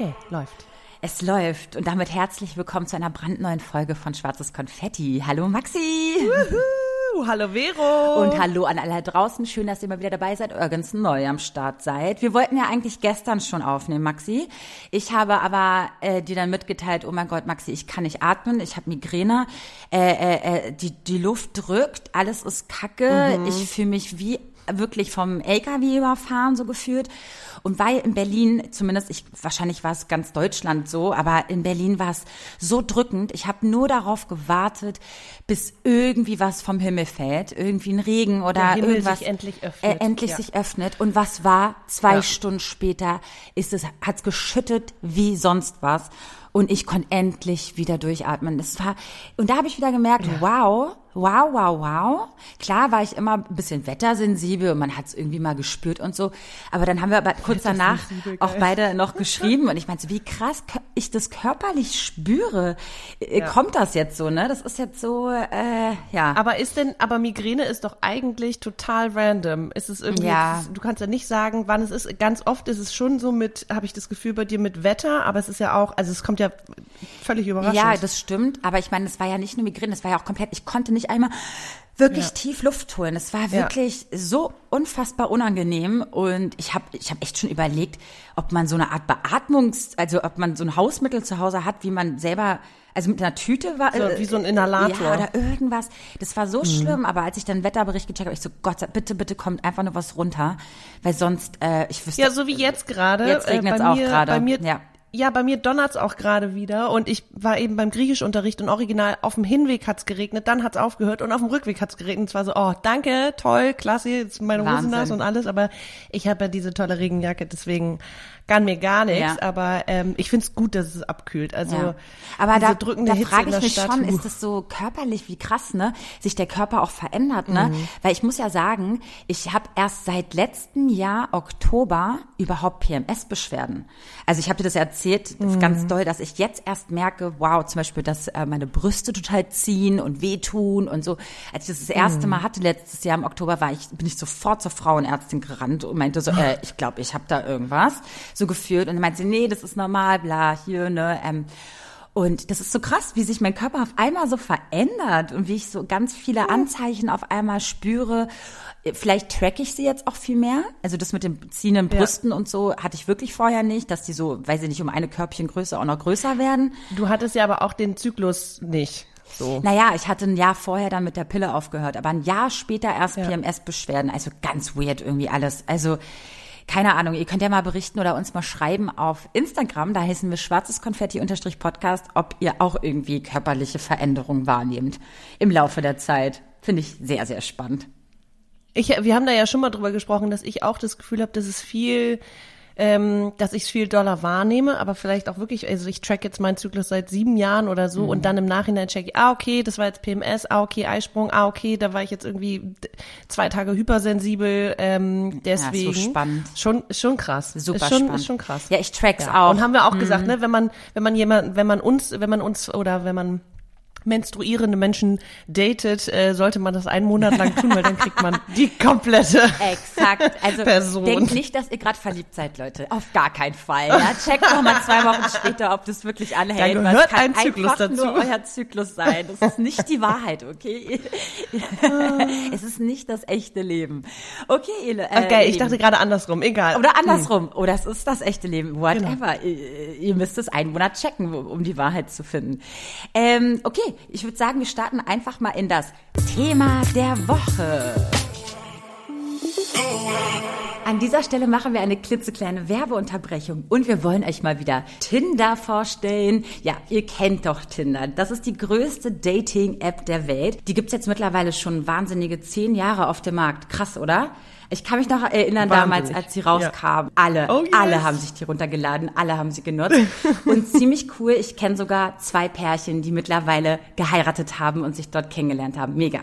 Okay, läuft. Es läuft und damit herzlich willkommen zu einer brandneuen Folge von Schwarzes Konfetti. Hallo Maxi. Wuhu, hallo Vero. Und hallo an alle draußen. Schön, dass ihr mal wieder dabei seid, ganz neu am Start seid. Wir wollten ja eigentlich gestern schon aufnehmen, Maxi. Ich habe aber äh, dir dann mitgeteilt, oh mein Gott, Maxi, ich kann nicht atmen, ich habe Migräne, äh, äh, äh, die, die Luft drückt, alles ist kacke, mhm. ich fühle mich wie wirklich vom LKW überfahren, so gefühlt. Und weil in Berlin, zumindest ich, wahrscheinlich war es ganz Deutschland so, aber in Berlin war es so drückend. Ich habe nur darauf gewartet, bis irgendwie was vom Himmel fällt, irgendwie ein Regen oder irgendwas sich endlich öffnet. Äh, endlich ja. sich öffnet. Und was war? Zwei Ja. Stunden später ist es, hat's geschüttet wie sonst was. Und ich konnte endlich wieder durchatmen. Das war, und da habe ich wieder gemerkt, wow, wow, wow, wow. Klar war ich immer ein bisschen wettersensibel und man hat es irgendwie mal gespürt und so. Aber dann haben wir aber kurz danach auch beide noch geschrieben und ich meinte, wie krass ich das körperlich spüre. Äh, Kommt das jetzt so, ne? Das ist jetzt so, äh, ja. Aber ist denn, aber Migräne ist doch eigentlich total random. Ist es irgendwie, Ja. du kannst ja nicht sagen, wann es ist. Ganz oft ist es schon so mit, habe ich das Gefühl bei dir mit Wetter, aber es ist ja auch, also es kommt ja völlig überraschend. Ja, das stimmt. Aber ich meine, es war ja nicht nur Migräne, es war ja auch komplett, ich konnte nicht einmal wirklich Ja. tief Luft holen. Es war Ja. wirklich so unfassbar unangenehm und ich habe ich hab echt schon überlegt, ob man so eine Art Beatmungs, also ob man so ein Hausmittel zu Hause hat, wie man selber, also mit einer Tüte war. So, wie so ein Inhalator. Mhm. Ja, oder irgendwas. Das war so schlimm, aber als ich dann Wetterbericht gecheckt habe, ich so, Gott, sei- bitte, bitte kommt einfach nur was runter, weil sonst, äh, ich wüsste. Ja, so wie jetzt gerade. Jetzt äh, regnet's bei auch mir- gerade, Bei mir, ja. Ja. bei mir donnert's auch gerade wieder und ich war eben beim Griechischunterricht und original auf dem Hinweg hat's geregnet, dann hat's aufgehört und auf dem Rückweg hat's geregnet. Es war so, oh, danke, toll, klasse, jetzt meine Hose Wahnsinn. nass und alles, aber ich habe ja diese tolle Regenjacke, deswegen kann mir gar nichts, Ja. aber ähm, ich find's gut, dass es abkühlt. Also Ja. Aber da, drückende da Hitze frage in ich der mich Stadt, schon, uh. ist das so körperlich, wie krass, ne? Sich der Körper auch verändert, ne? Mhm. Weil ich muss ja sagen, ich habe erst seit letztem Jahr Oktober überhaupt PMS-Beschwerden. Also ich habe dir das erzählt, Mhm. ganz doll, dass ich jetzt erst merke, wow, zum Beispiel, dass äh, meine Brüste total ziehen und wehtun und so. Als ich das das erste Mhm. Mal hatte letztes Jahr im Oktober, war ich bin ich sofort zur Frauenärztin gerannt und meinte so, äh, ich glaube, ich habe da irgendwas so gefühlt und dann meinte sie, nee, das ist normal, bla, hier, ne. Ähm, und das ist so krass, wie sich mein Körper auf einmal so verändert und wie ich so ganz viele Anzeichen auf einmal spüre. Vielleicht track ich sie jetzt auch viel mehr. Also das mit den ziehenden Ja. Brüsten und so hatte ich wirklich vorher nicht, dass die so, weiß ich nicht, um eine Körbchengröße auch noch größer werden. Du hattest ja aber auch den Zyklus nicht. So. Naja, ich hatte ein Jahr vorher dann mit der Pille aufgehört, aber ein Jahr später erst Ja. PMS-Beschwerden. Also ganz weird irgendwie alles. Also keine Ahnung, ihr könnt ja mal berichten oder uns mal schreiben auf Instagram, da heißen wir schwarzes Konfetti-Podcast, ob ihr auch irgendwie körperliche Veränderungen wahrnehmt im Laufe der Zeit. Finde ich sehr, sehr spannend. Ich, wir haben da ja schon mal drüber gesprochen, dass ich auch das Gefühl habe, dass es viel, ähm, dass ich es viel doller wahrnehme, aber vielleicht auch wirklich, also ich track jetzt meinen Zyklus seit sieben Jahren oder so und dann im Nachhinein check ich, ah, okay, das war jetzt PMS, ah, okay, Eisprung, ah, okay, da war ich jetzt irgendwie zwei Tage hypersensibel, ähm, deswegen. spannend. Schon, schon krass. Super ist schon, spannend. Ist schon krass. Ja, ich track's auch. Und haben wir auch gesagt, ne, wenn man, wenn man jemand, wenn man uns, wenn man uns oder wenn man menstruierende Menschen datet, äh, sollte man das einen Monat lang tun, weil dann kriegt man die komplette Exakt. Also Person. denkt nicht, dass ihr gerade verliebt seid, Leute. Auf gar keinen Fall. Ja? Checkt noch mal zwei Wochen später, ob das wirklich anhält. Da weil gehört ein Zyklus dazu. nur euer Zyklus sein. Das ist nicht die Wahrheit, okay? es ist nicht das echte Leben. Okay, ihr, äh, Okay, ich dachte gerade andersrum, egal. Oder andersrum. Oder es ist das echte Leben. Whatever. Genau. Ihr, ihr müsst es einen Monat checken, um die Wahrheit zu finden. Ähm, okay, ich würde sagen, wir starten einfach mal in das Thema der Woche. An dieser Stelle machen wir eine klitzekleine Werbeunterbrechung und wir wollen euch mal wieder Tinder vorstellen. Ja, ihr kennt doch Tinder. Das ist die größte Dating-App der Welt. Die gibt's jetzt mittlerweile schon wahnsinnige zehn Jahre auf dem Markt. Krass, oder? Ich kann mich noch erinnern Wahnsinnig. damals, als sie rauskam. Alle, Oh, yes. alle haben sich die runtergeladen, alle haben sie genutzt. Und ziemlich cool, ich kenne sogar zwei Pärchen, die mittlerweile geheiratet haben und sich dort kennengelernt haben. Mega.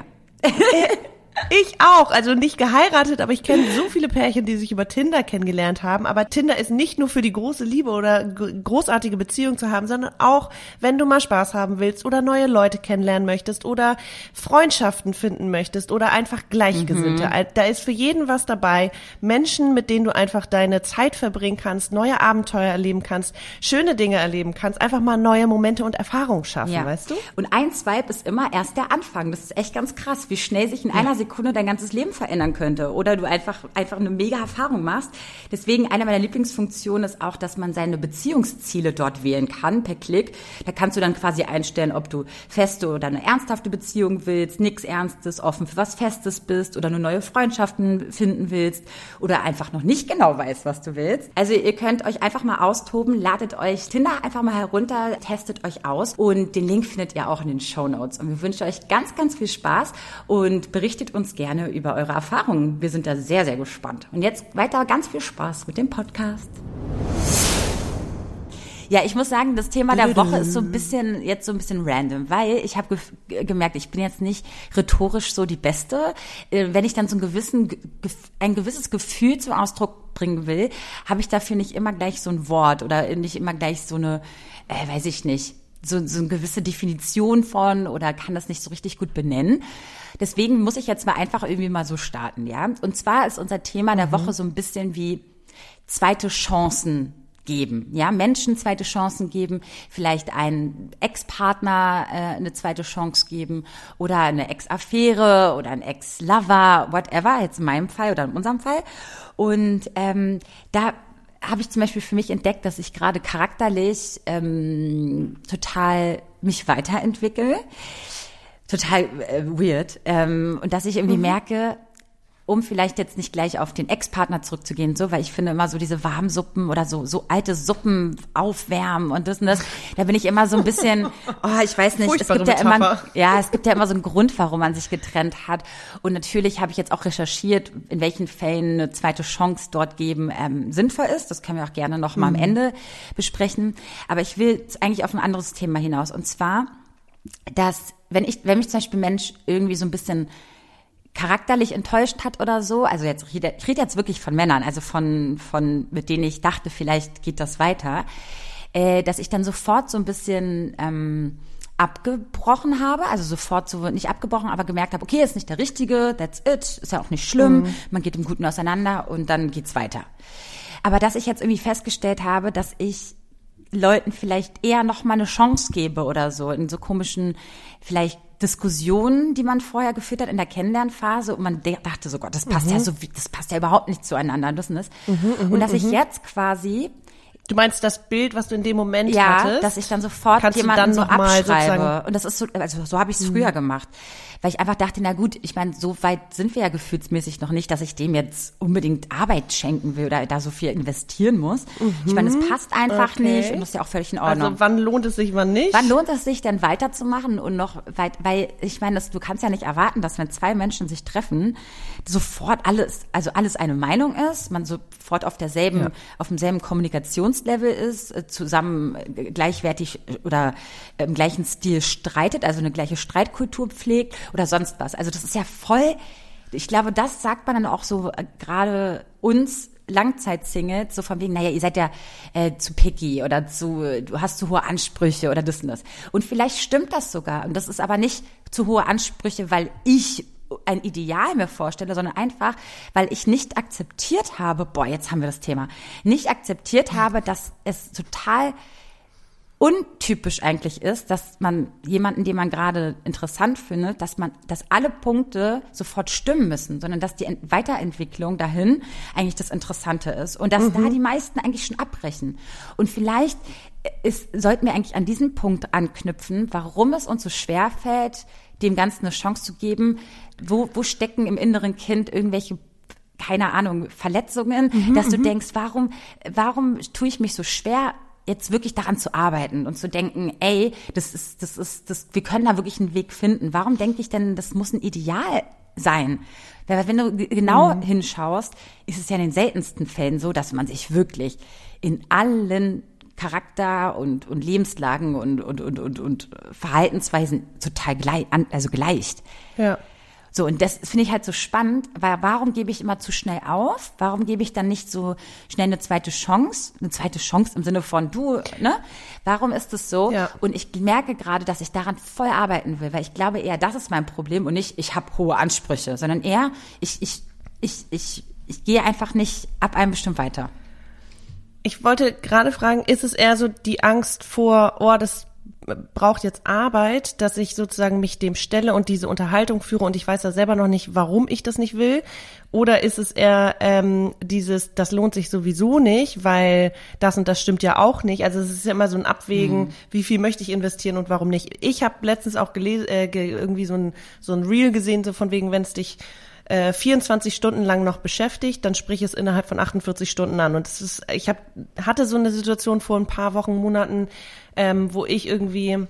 Ich auch, also nicht geheiratet, aber ich kenne so viele Pärchen, die sich über Tinder kennengelernt haben. Aber Tinder ist nicht nur für die große Liebe oder großartige Beziehung zu haben, sondern auch, wenn du mal Spaß haben willst oder neue Leute kennenlernen möchtest oder Freundschaften finden möchtest oder einfach Gleichgesinnte. Al- Da ist für jeden was dabei. Menschen, mit denen du einfach deine Zeit verbringen kannst, neue Abenteuer erleben kannst, schöne Dinge erleben kannst, einfach mal neue Momente und Erfahrungen schaffen, weißt du? Und ein Swipe ist immer erst der Anfang. Das ist echt ganz krass, wie schnell sich in einer Sekunde dein ganzes Leben verändern könnte. Oder du einfach, einfach eine mega Erfahrung machst. Deswegen eine meiner Lieblingsfunktionen ist auch, dass man seine Beziehungsziele dort wählen kann per Klick. Da kannst du dann quasi einstellen, ob du feste oder eine ernsthafte Beziehung willst, nix Ernstes, offen für was Festes bist oder nur neue Freundschaften finden willst oder einfach noch nicht genau weißt, was du willst. Also ihr könnt euch einfach mal austoben, ladet euch Tinder einfach mal herunter, testet euch aus und den Link findet ihr auch in den Show Notes. Und wir wünschen euch ganz, ganz viel Spaß und berichtet uns gerne über eure Erfahrungen. Wir sind da sehr, sehr gespannt. Und jetzt weiter ganz viel Spaß mit dem Podcast. Ja, ich muss sagen, das Thema der Woche ist so ein bisschen jetzt so ein bisschen random, weil ich habe ge gemerkt, ich bin jetzt nicht rhetorisch so die Beste. Äh, Wenn ich dann so ein gewissen ge- ein gewisses Gefühl zum Ausdruck bringen will, habe ich dafür nicht immer gleich so ein Wort oder nicht immer gleich so eine, äh, weiß ich nicht, so, so eine gewisse Definition von oder kann das nicht so richtig gut benennen. Deswegen muss ich jetzt mal einfach irgendwie mal so starten, ja. Und zwar ist unser Thema der Woche so ein bisschen wie zweite Chancen geben, ja, Menschen zweite Chancen geben, vielleicht einen Ex-Partner äh, eine zweite Chance geben oder eine Ex-Affäre oder ein Ex-Lover, whatever, jetzt in meinem Fall oder in unserem Fall. Und ähm, da habe ich zum Beispiel für mich entdeckt, dass ich gerade charakterlich ähm, total mich weiterentwickle total äh, weird. Ähm, und dass ich irgendwie merke, um vielleicht jetzt nicht gleich auf den Ex-Partner zurückzugehen, so, weil ich finde immer so diese Warmsuppen oder so, so alte Suppen aufwärmen und das und das, da bin ich immer so ein bisschen, oh, ich weiß nicht, es Furchtbare gibt ja immer, Metapher. ja, es gibt ja immer so einen Grund, warum man sich getrennt hat. Und natürlich habe ich jetzt auch recherchiert, in welchen Fällen eine zweite Chance dort geben ähm, sinnvoll ist. Das können wir auch gerne noch mal am Ende besprechen. Aber ich will eigentlich auf ein anderes Thema hinaus. Und zwar, dass wenn ich, wenn mich zum Beispiel Mensch irgendwie so ein bisschen charakterlich enttäuscht hat oder so, also jetzt ich rede jetzt wirklich von Männern, also von von mit denen ich dachte, vielleicht geht das weiter, äh, dass ich dann sofort so ein bisschen ähm, abgebrochen habe, also sofort so nicht abgebrochen, aber gemerkt habe, okay, ist nicht der richtige, that's it, ist ja auch nicht schlimm, man geht im Guten auseinander und dann geht's weiter. Aber dass ich jetzt irgendwie festgestellt habe, dass ich Leuten vielleicht eher noch mal eine Chance gebe oder so in so komischen vielleicht Diskussionen, die man vorher geführt hat in der Kennenlernphase und man dachte so Gott, das passt ja so wie- das passt ja überhaupt nicht zueinander, das und das. und dass ich jetzt quasi Du meinst das Bild, was du in dem Moment ja, hattest? dass ich dann sofort jemanden dann so abschreibe. Und das ist so, also so habe ich es früher gemacht. Weil ich einfach dachte, na gut, ich meine, so weit sind wir ja gefühlsmäßig noch nicht, dass ich dem jetzt unbedingt Arbeit schenken will oder da so viel investieren muss. Ich meine, es passt einfach Okay. nicht und das ist ja auch völlig in Ordnung. also wann lohnt es sich, wann nicht? Wann lohnt es sich denn weiterzumachen und noch weit, weil ich meine, das, du kannst ja nicht erwarten, dass wenn zwei Menschen sich treffen, sofort alles, also alles eine Meinung ist, man sofort auf derselben, auf demselben Kommunikationslevel ist, äh, zusammen äh, gleichwertig oder im gleichen Stil streitet, also eine gleiche Streitkultur pflegt oder sonst was. Also das ist ja voll, ich glaube, das sagt man dann auch so äh, gerade uns Langzeitsingles, so von wegen, naja, ihr seid ja äh, zu picky oder zu, du hast zu hohe Ansprüche oder das und das. Und vielleicht stimmt das sogar. Und das ist aber nicht zu hohe Ansprüche, weil ich ein Ideal mir vorstelle, sondern einfach, weil ich nicht akzeptiert habe, boah, jetzt haben wir das Thema, nicht akzeptiert habe, dass es total untypisch eigentlich ist, dass man jemanden, den man gerade interessant findet, dass man, dass alle Punkte sofort stimmen müssen, sondern dass die Ent Weiterentwicklung dahin eigentlich das Interessante ist und dass da die meisten eigentlich schon abbrechen. Und vielleicht ist, sollten wir eigentlich an diesem Punkt anknüpfen, warum es uns so schwer fällt, dem Ganzen eine Chance zu geben. Wo, wo stecken im inneren Kind irgendwelche keine Ahnung, Verletzungen, dass du denkst, warum, warum tue ich mich so schwer, jetzt wirklich daran zu arbeiten und zu denken, ey, das ist, das ist, das, wir können da wirklich einen Weg finden. Warum denke ich denn, das muss ein Ideal sein. Weil wenn du genau Mhm. hinschaust, ist es ja in den seltensten Fällen so, dass man sich wirklich in allen Charakter und, und Lebenslagen und, und, und, und, und Verhaltensweisen total gleich, also gleicht. Ja. So, und das finde ich halt so spannend, weil warum gebe ich immer zu schnell auf? Warum gebe ich dann nicht so schnell eine zweite Chance? Eine zweite Chance im Sinne von du, ne? Warum ist es so? Ja. Und ich merke gerade, dass ich daran voll arbeiten will, weil ich glaube eher, das ist mein Problem und nicht, ich habe hohe Ansprüche, sondern eher, ich, ich, ich, ich, ich gehe einfach nicht ab einem bestimmt weiter. Ich wollte gerade fragen, ist es eher so die Angst vor, oh, das braucht jetzt Arbeit, dass ich sozusagen mich dem stelle und diese Unterhaltung führe und ich weiß ja selber noch nicht, warum ich das nicht will? Oder ist es eher ähm, dieses, das lohnt sich sowieso nicht, weil das und das stimmt ja auch nicht. Also es ist ja immer so ein Abwägen, wie viel möchte ich investieren und warum nicht. Ich habe letztens auch gelesen, äh, ge irgendwie so ein, so ein Reel gesehen, so von wegen, wenn es dich äh, 24 Stunden lang noch beschäftigt, dann sprich es innerhalb von 48 Stunden an. Und das ist, ich hab, hatte so eine Situation vor ein paar Wochen, Monaten, ähm, wo ich irgendwie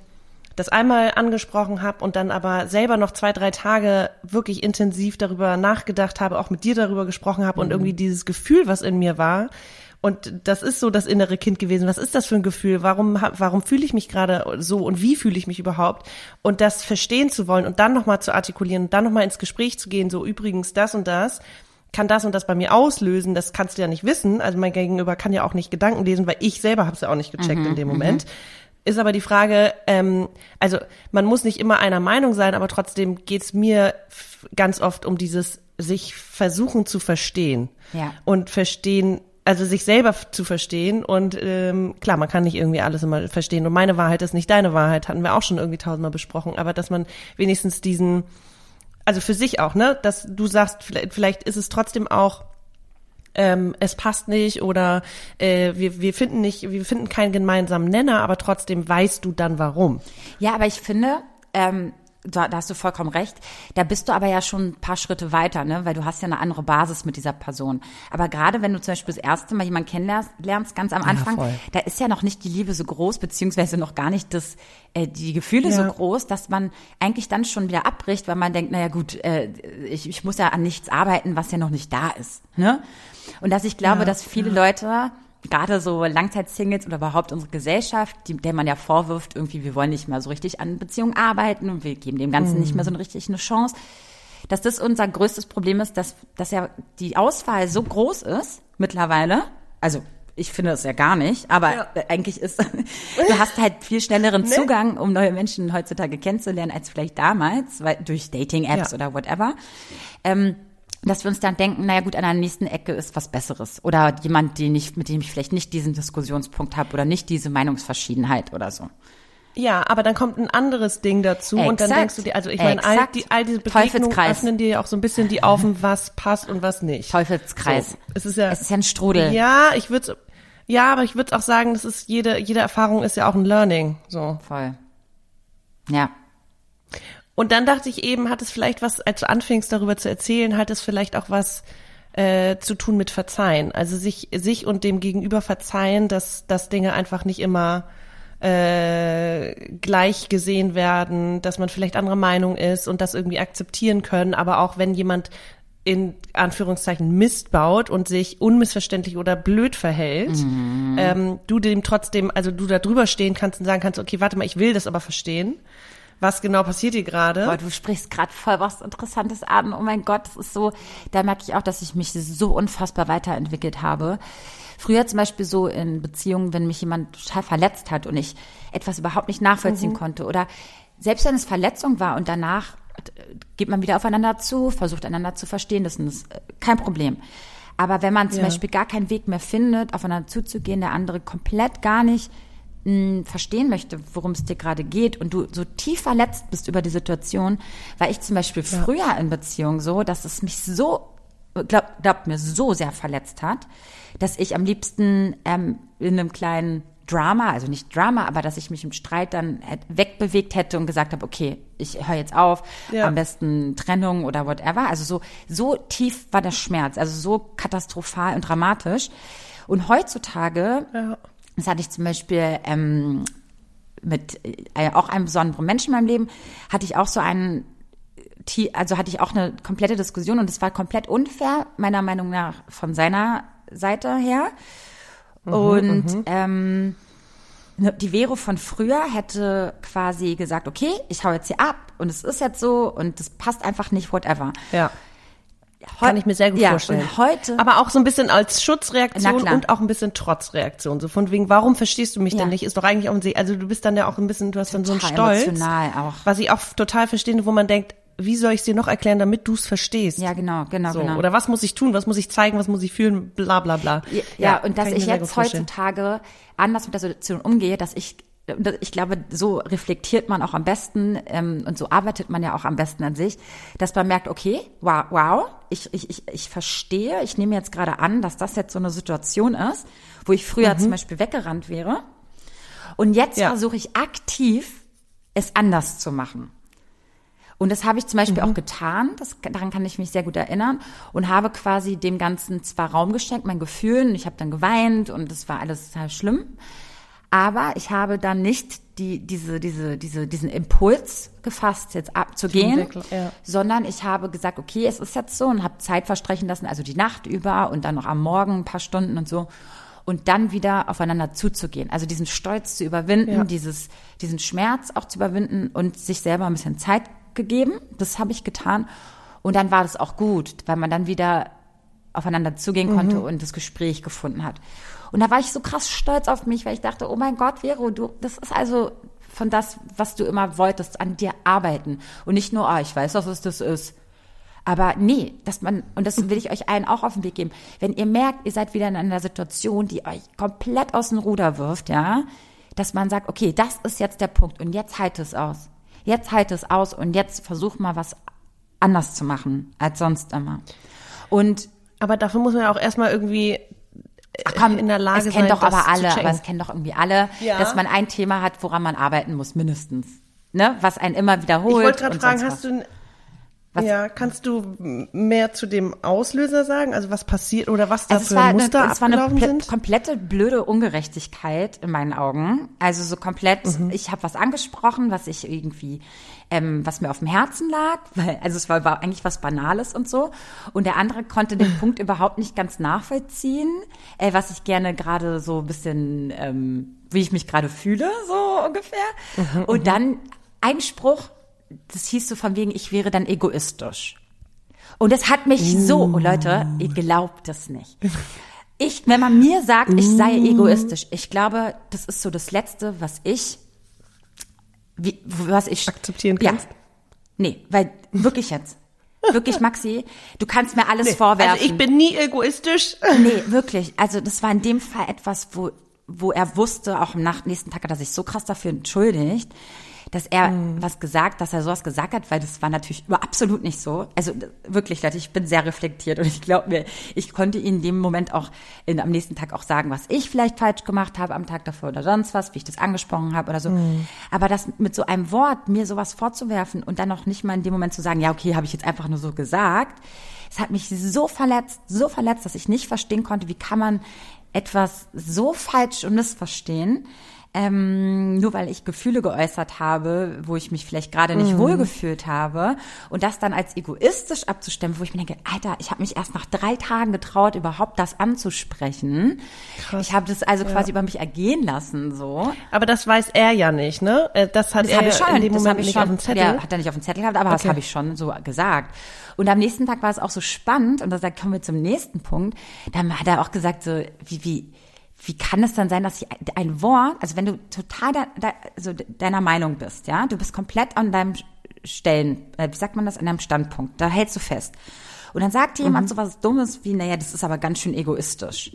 das einmal angesprochen habe und dann aber selber noch zwei, drei Tage wirklich intensiv darüber nachgedacht habe, auch mit dir darüber gesprochen habe und irgendwie dieses Gefühl, was in mir war. Und das ist so das innere Kind gewesen. Was ist das für ein Gefühl? Warum, warum fühle ich mich gerade so und wie fühle ich mich überhaupt? Und das verstehen zu wollen und dann nochmal zu artikulieren und dann nochmal ins Gespräch zu gehen, so übrigens das und das kann das und das bei mir auslösen, das kannst du ja nicht wissen. Also mein Gegenüber kann ja auch nicht Gedanken lesen, weil ich selber habe es ja auch nicht gecheckt in dem Moment. Ist aber die Frage, ähm, also man muss nicht immer einer Meinung sein, aber trotzdem geht's mir ganz oft um dieses sich versuchen zu verstehen Ja. und verstehen, also sich selber zu verstehen und ähm, klar, man kann nicht irgendwie alles immer verstehen und meine Wahrheit ist nicht deine Wahrheit, hatten wir auch schon irgendwie tausendmal besprochen, aber dass man wenigstens diesen, also für sich auch, ne, dass du sagst, vielleicht, vielleicht ist es trotzdem auch ähm, es passt nicht oder äh, wir, wir finden nicht, wir finden keinen gemeinsamen Nenner, aber trotzdem weißt du dann warum. Ja, aber ich finde, ähm, da, da hast du vollkommen recht. Da bist du aber ja schon ein paar Schritte weiter, ne? Weil du hast ja eine andere Basis mit dieser Person. Aber gerade wenn du zum Beispiel das erste Mal jemanden kennenlernst, ganz am Anfang, voll. da ist ja noch nicht die Liebe so groß, beziehungsweise noch gar nicht das, äh, die Gefühle so Ja. groß, dass man eigentlich dann schon wieder abbricht, weil man denkt, naja gut, äh, ich, ich muss ja an nichts arbeiten, was ja noch nicht da ist. Ne? Und dass ich glaube, Ja, dass viele Leute gerade so Langzeitsingles oder überhaupt unsere Gesellschaft, die, der man ja vorwirft, irgendwie, wir wollen nicht mehr so richtig an Beziehungen arbeiten und wir geben dem Ganzen nicht mehr so richtig eine Chance, dass das unser größtes Problem ist, dass, dass ja die Auswahl so groß ist mittlerweile. Also ich finde es ja gar nicht, aber Ja. äh, eigentlich ist, du hast halt viel schnelleren Zugang, um neue Menschen heutzutage kennenzulernen, als vielleicht damals, weil durch Dating-Apps Ja. oder whatever. Ähm, dass wir uns dann denken, naja gut, an der nächsten Ecke ist was Besseres. Oder jemand, den ich, mit dem ich vielleicht nicht diesen Diskussionspunkt habe oder nicht diese Meinungsverschiedenheit oder so. Ja, aber dann kommt ein anderes Ding dazu und dann Exakt. denkst du dir, also ich meine, all, Exakt. die, all diese Begegnungen öffnen dir ja auch so ein bisschen die Augen, was passt und was nicht. Teufelskreis. So, es ist ja, Es ist ja ein Strudel. ja, ich würde, ja, aber ich würde auch sagen, das ist jede, jede Erfahrung ist ja auch ein Learning, so. Voll. Ja. Und dann dachte ich eben, hat es vielleicht was, als du anfingst darüber zu erzählen, hat es vielleicht auch was äh, zu tun mit Verzeihen. Also sich, sich und dem Gegenüber verzeihen, dass, dass Dinge einfach nicht immer äh, gleich gesehen werden, dass man vielleicht anderer Meinung ist und das irgendwie akzeptieren können, aber auch wenn jemand in Anführungszeichen Mist baut und sich unmissverständlich oder blöd verhält, ähm, du dem trotzdem, also du da drüber stehen kannst und sagen kannst, okay, warte mal, ich will das aber verstehen. Was genau passiert hier gerade? Boah, du sprichst gerade voll was Interessantes an. Oh mein Gott, das ist so, da merke ich auch, dass ich mich so unfassbar weiterentwickelt habe. Früher zum Beispiel so in Beziehungen, wenn mich jemand total verletzt hat und ich etwas überhaupt nicht nachvollziehen konnte oder selbst wenn es Verletzung war und danach geht man wieder aufeinander zu, versucht einander zu verstehen, das ist äh, kein Problem. Aber wenn man zum Ja. Beispiel gar keinen Weg mehr findet, aufeinander zuzugehen, der andere komplett gar nicht mh, verstehen möchte, worum es dir gerade geht und du so tief verletzt bist über die Situation, war ich zum Beispiel früher in Beziehung so, dass es mich so, glaub, glaubt mir, so sehr verletzt hat, dass ich am liebsten ähm, in einem kleinen Drama, also nicht Drama, aber dass ich mich im Streit dann wegbewegt hätte und gesagt habe, okay, ich höre jetzt auf, Ja. am besten Trennung oder whatever. Also so, so tief war der Schmerz, also so katastrophal und dramatisch. Und heutzutage Ja. Das hatte ich zum Beispiel ähm, mit äh, auch einem besonderen Menschen in meinem Leben, hatte ich auch so einen also hatte ich auch eine komplette Diskussion und es war komplett unfair, meiner Meinung nach, von seiner Seite her. und ähm, ne, die Vero von früher hätte quasi gesagt, okay, ich hau jetzt hier ab und es ist jetzt so und das passt einfach nicht, whatever. Ja. Heu- Kann ich mir sehr gut ja, vorstellen. Und heute, Aber auch so ein bisschen als Schutzreaktion und auch ein bisschen Trotzreaktion. So von wegen, warum verstehst du mich Ja. denn nicht? Ist doch eigentlich offensichtlich. Also du bist dann ja auch ein bisschen, du hast dann so einen Total Stolz. emotional auch. Was ich auch total verstehe, wo man denkt, wie soll ich es dir noch erklären, damit du es verstehst? ja genau, genau, So, genau. Oder was muss ich tun? Was muss ich zeigen? Was muss ich fühlen? Bla bla bla. Ja, ja, und kann dass ich gut jetzt heutzutage anders mit der Situation umgehe, dass ich, ich glaube, so reflektiert man auch am besten ähm, und so arbeitet man ja auch am besten an sich, dass man merkt, okay, wow, wow, ich, ich, ich, ich verstehe, ich nehme jetzt gerade an, dass das jetzt so eine Situation ist, wo ich früher zum Beispiel weggerannt wäre. Und jetzt Mhm. Ja. versuche ich aktiv, es anders zu machen. Und das habe ich zum Beispiel Mhm. auch getan, das, daran kann ich mich sehr gut erinnern und habe quasi dem Ganzen zwar Raum geschenkt, meinen Gefühlen, ich habe dann geweint und das war alles total schlimm, aber ich habe dann nicht die, diese, diese, diese, diesen Impuls gefasst, jetzt abzugehen, ja. sondern ich habe gesagt, okay, es ist jetzt so und habe Zeit verstreichen lassen, also die Nacht über und dann noch am Morgen ein paar Stunden und so und dann wieder aufeinander zuzugehen. Also diesen Stolz zu überwinden, Ja. dieses, diesen Schmerz auch zu überwinden und sich selber ein bisschen Zeit gegeben. Das habe ich getan. Und dann war das auch gut, weil man dann wieder aufeinander zugehen konnte und das Gespräch gefunden hat. Und da war ich so krass stolz auf mich, weil ich dachte, oh mein Gott, Vero, du, das ist also von das, was du immer wolltest, an dir arbeiten. Und nicht nur, ah, ich weiß, dass es das ist. Aber nee, dass man, und das will ich euch allen auch auf den Weg geben, wenn ihr merkt, ihr seid wieder in einer Situation, die euch komplett aus dem Ruder wirft, ja, dass man sagt, okay, das ist jetzt der Punkt und jetzt halt es aus. Jetzt halt es aus und jetzt versuch mal was anders zu machen als sonst immer. Und Aber dafür muss man ja auch erstmal irgendwie Ach in der Lage es sein, kennen doch aber alle, aber es kennen doch irgendwie alle, Ja. dass man ein Thema hat, woran man arbeiten muss, mindestens. Ne? Was einen immer Ich wiederholt. wollte gerade fragen, hast du Was? ja, kannst du mehr zu dem Auslöser sagen? Also was passiert oder was da Also es für war, eine, Muster es war eine sind? komplette blöde Ungerechtigkeit in meinen Augen. Also so komplett, Mhm. ich habe was angesprochen, was ich irgendwie, ähm, was mir auf dem Herzen lag, weil, also es war, war eigentlich was Banales und so. Und der andere konnte den Punkt überhaupt nicht ganz nachvollziehen, äh, was ich gerne gerade so ein bisschen, ähm, wie ich mich gerade fühle, so ungefähr. Mhm, und dann ein Spruch, das hieß so von wegen, ich wäre dann egoistisch. Und das hat mich so, oh Leute, ihr glaubt es nicht. Ich, wenn man mir sagt, ich sei egoistisch, ich glaube, das ist so das Letzte, was ich, wie, was ich Akzeptieren ja. kannst? Nee, weil wirklich jetzt. Wirklich, Maxi, du kannst mir alles vorwerfen. Also ich bin nie egoistisch. Nee, wirklich. Also das war in dem Fall etwas, wo, wo er wusste, auch am nach- nächsten Tag hat er sich so krass dafür entschuldigt, dass er Mhm. was gesagt, dass er sowas gesagt hat, weil das war natürlich absolut nicht so. Also wirklich, Leute, ich bin sehr reflektiert und ich glaube mir, ich konnte ihm in dem Moment auch in, am nächsten Tag auch sagen, was ich vielleicht falsch gemacht habe am Tag davor oder sonst was, wie ich das angesprochen habe oder so. Mhm. Aber das mit so einem Wort mir sowas vorzuwerfen und dann noch nicht mal in dem Moment zu sagen, ja, okay, habe ich jetzt einfach nur so gesagt. Es hat mich so verletzt, so verletzt, dass ich nicht verstehen konnte, wie kann man etwas so falsch und missverstehen, ähm, nur weil ich Gefühle geäußert habe, wo ich mich vielleicht gerade nicht Mhm. wohlgefühlt habe und das dann als egoistisch abzustimmen, wo ich mir denke, Alter, ich habe mich erst nach drei Tagen getraut, überhaupt das anzusprechen. Ich habe das also quasi über mich ergehen lassen, so. Aber das weiß er ja nicht, ne? Äh, Das hat Das er schon. in dem das Moment nicht schon. auf dem Zettel. Ja, hat er nicht auf dem Zettel gehabt, aber das Okay. habe ich schon so gesagt. Und am nächsten Tag war es auch so spannend und da kommen wir zum nächsten Punkt. Dann hat er auch gesagt so, wie, wie, wie kann es dann sein, dass ich ein Wort, also wenn du total da, da, also deiner Meinung bist, ja, du bist komplett an deinem Stellen, äh, wie sagt man das, an deinem Standpunkt, da hältst du fest. Und dann sagt dir Mhm. jemand so was Dummes wie, naja, das ist aber ganz schön egoistisch.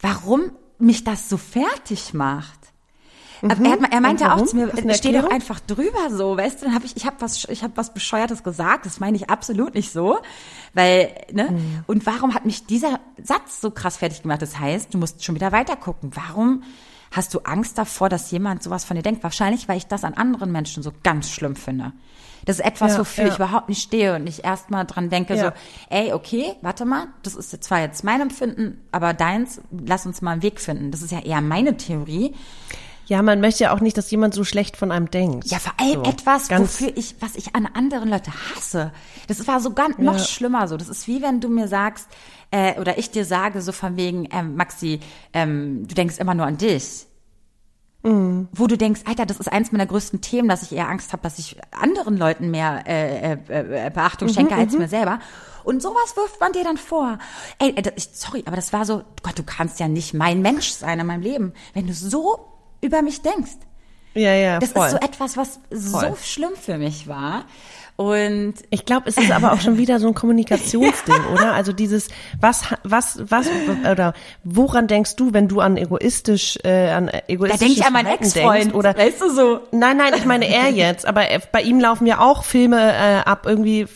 Warum mich das so fertig macht? Aber er, hat- er meinte Mhm. Auch zu mir, eine steh doch einfach drüber so, weißt du, dann habe ich, ich habe was, ich habe was Bescheuertes gesagt, das meine ich absolut nicht so, weil, ne, Mhm. und warum hat mich dieser Satz so krass fertig gemacht? Das heißt, du musst schon wieder weiter gucken. Warum hast du Angst davor, dass jemand sowas von dir denkt? Wahrscheinlich, weil ich das an anderen Menschen so ganz schlimm finde. Das ist etwas, Ja, wofür ja. ich überhaupt nicht stehe und ich erstmal dran denke, Ja. so, ey, okay, warte mal, das ist jetzt zwar jetzt mein Empfinden, aber deins, lass uns mal einen Weg finden. Das ist ja eher meine Theorie. Ja, man möchte ja auch nicht, dass jemand so schlecht von einem denkt. Ja, vor allem so, etwas, wofür ich, was ich an anderen Leute hasse. Das war so ganz noch Ja. schlimmer so. Das ist wie wenn du mir sagst, äh, oder ich dir sage, so von wegen, ähm, Maxi, ähm, du denkst immer nur an dich. Mhm. Wo du denkst, Alter, das ist eins meiner größten Themen, dass ich eher Angst habe, dass ich anderen Leuten mehr äh, äh, äh, Beachtung schenke Mhm, als mir selber. Und sowas wirft man dir dann vor. Ey, äh, sorry, aber das war so, Gott, du kannst ja nicht mein Mensch sein in meinem Leben, wenn du so über mich denkst. ja, ja, Das voll. ist so etwas, was so Voll. schlimm für mich war. Und Ich glaube, es ist aber auch schon wieder so ein Kommunikationsding, oder? Also dieses, was, was, was, oder woran denkst du, wenn du an egoistisch, äh, an da egoistisches denke ich an meinen Ex-Freund, oder? weißt du so. Nein, nein, ich meine er jetzt, aber er- bei ihm laufen ja auch Filme äh, ab, irgendwie,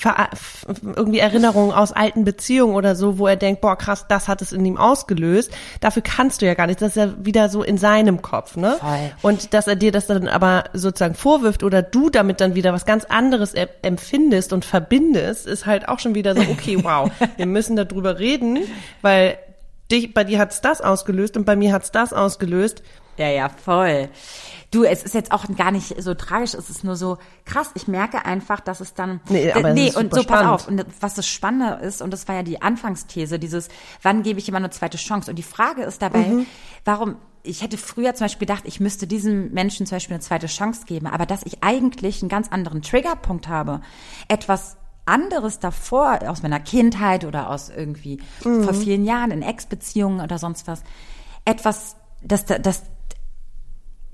irgendwie Erinnerungen aus alten Beziehungen oder so, wo er denkt, boah, krass, das hat es in ihm ausgelöst. Dafür kannst du ja gar nicht. Das ist ja wieder so in seinem Kopf, ne? Voll. Und dass er dir das dann aber sozusagen vorwirft oder du damit dann wieder was ganz anderes e- empfindest und verbindest, ist halt auch schon wieder so, okay, wow, wir müssen darüber reden, weil dich, bei dir hat's das ausgelöst und bei mir hat's das ausgelöst. Ja, ja, voll. Du, es ist jetzt auch gar nicht so tragisch, es ist nur so krass. Ich merke einfach, dass es dann. Nee, aber äh, es nee ist und so pass auf. Und was das Spannende ist, und das war ja die Anfangsthese, dieses, wann gebe ich jemand eine zweite Chance? Und die Frage ist dabei, Mhm. warum, ich hätte früher zum Beispiel gedacht, ich müsste diesem Menschen zum Beispiel eine zweite Chance geben, aber dass ich eigentlich einen ganz anderen Triggerpunkt habe, etwas anderes davor aus meiner Kindheit oder aus irgendwie Mhm. vor vielen Jahren in Ex-Beziehungen oder sonst was, etwas, das, das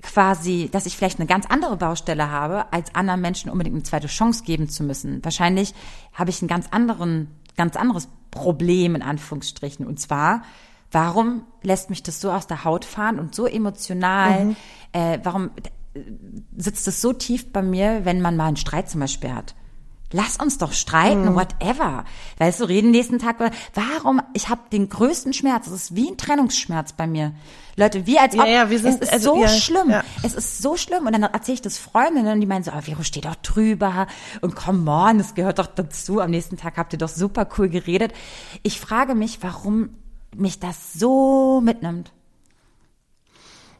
quasi, dass ich vielleicht eine ganz andere Baustelle habe, als anderen Menschen unbedingt eine zweite Chance geben zu müssen. Wahrscheinlich habe ich ein ganz anderen, ganz anderes Problem in Anführungsstrichen. Und zwar, warum lässt mich das so aus der Haut fahren und so emotional? Äh, warum äh, sitzt es so tief bei mir, wenn man mal einen Streit zum Beispiel hat? Lass uns doch streiten, whatever. Weißt du, reden nächsten Tag. Warum? Ich habe den größten Schmerz. Es ist wie ein Trennungsschmerz bei mir. Leute, wie als Ja, ob ja, wir sind- es ist also, so ja, schlimm. ja. Es ist so schlimm. Und dann erzähle ich das Freundinnen, die meinen so, oh, Vero, steh doch drüber. Und come on, das gehört doch dazu. Am nächsten Tag habt ihr doch super cool geredet. Ich frage mich, warum mich das so mitnimmt.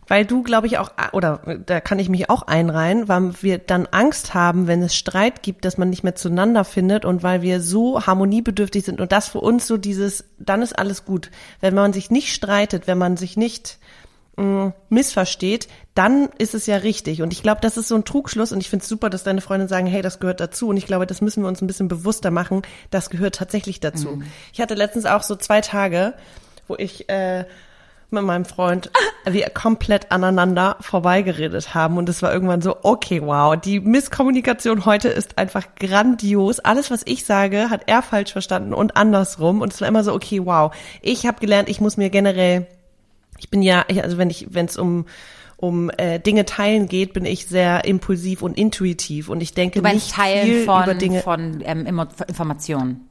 Weil du, glaube ich, auch, oder da kann ich mich auch einreihen, weil wir dann Angst haben, wenn es Streit gibt, dass man nicht mehr zueinander findet und weil wir so harmoniebedürftig sind und das für uns so dieses, dann ist alles gut. Wenn man sich nicht streitet, wenn man sich nicht mh, missversteht, dann ist es ja richtig. Und ich glaube, das ist so ein Trugschluss und ich finde es super, dass deine Freunde sagen, hey, das gehört dazu. Und ich glaube, das müssen wir uns ein bisschen bewusster machen. Das gehört tatsächlich dazu. Ich hatte letztens auch so zwei Tage, wo ich äh, mit meinem Freund wir komplett aneinander vorbeigeredet haben und es war irgendwann so, okay, wow, die Misskommunikation heute ist einfach grandios. Alles, was ich sage, hat er falsch verstanden und andersrum und es war immer so, okay, wow. Ich habe gelernt, ich muss mir generell, ich bin ja, also wenn ich, wenn es um um äh, Dinge teilen geht, bin ich sehr impulsiv und intuitiv und ich denke Du nicht Teilen viel von, über Dinge. von ähm, Informationen.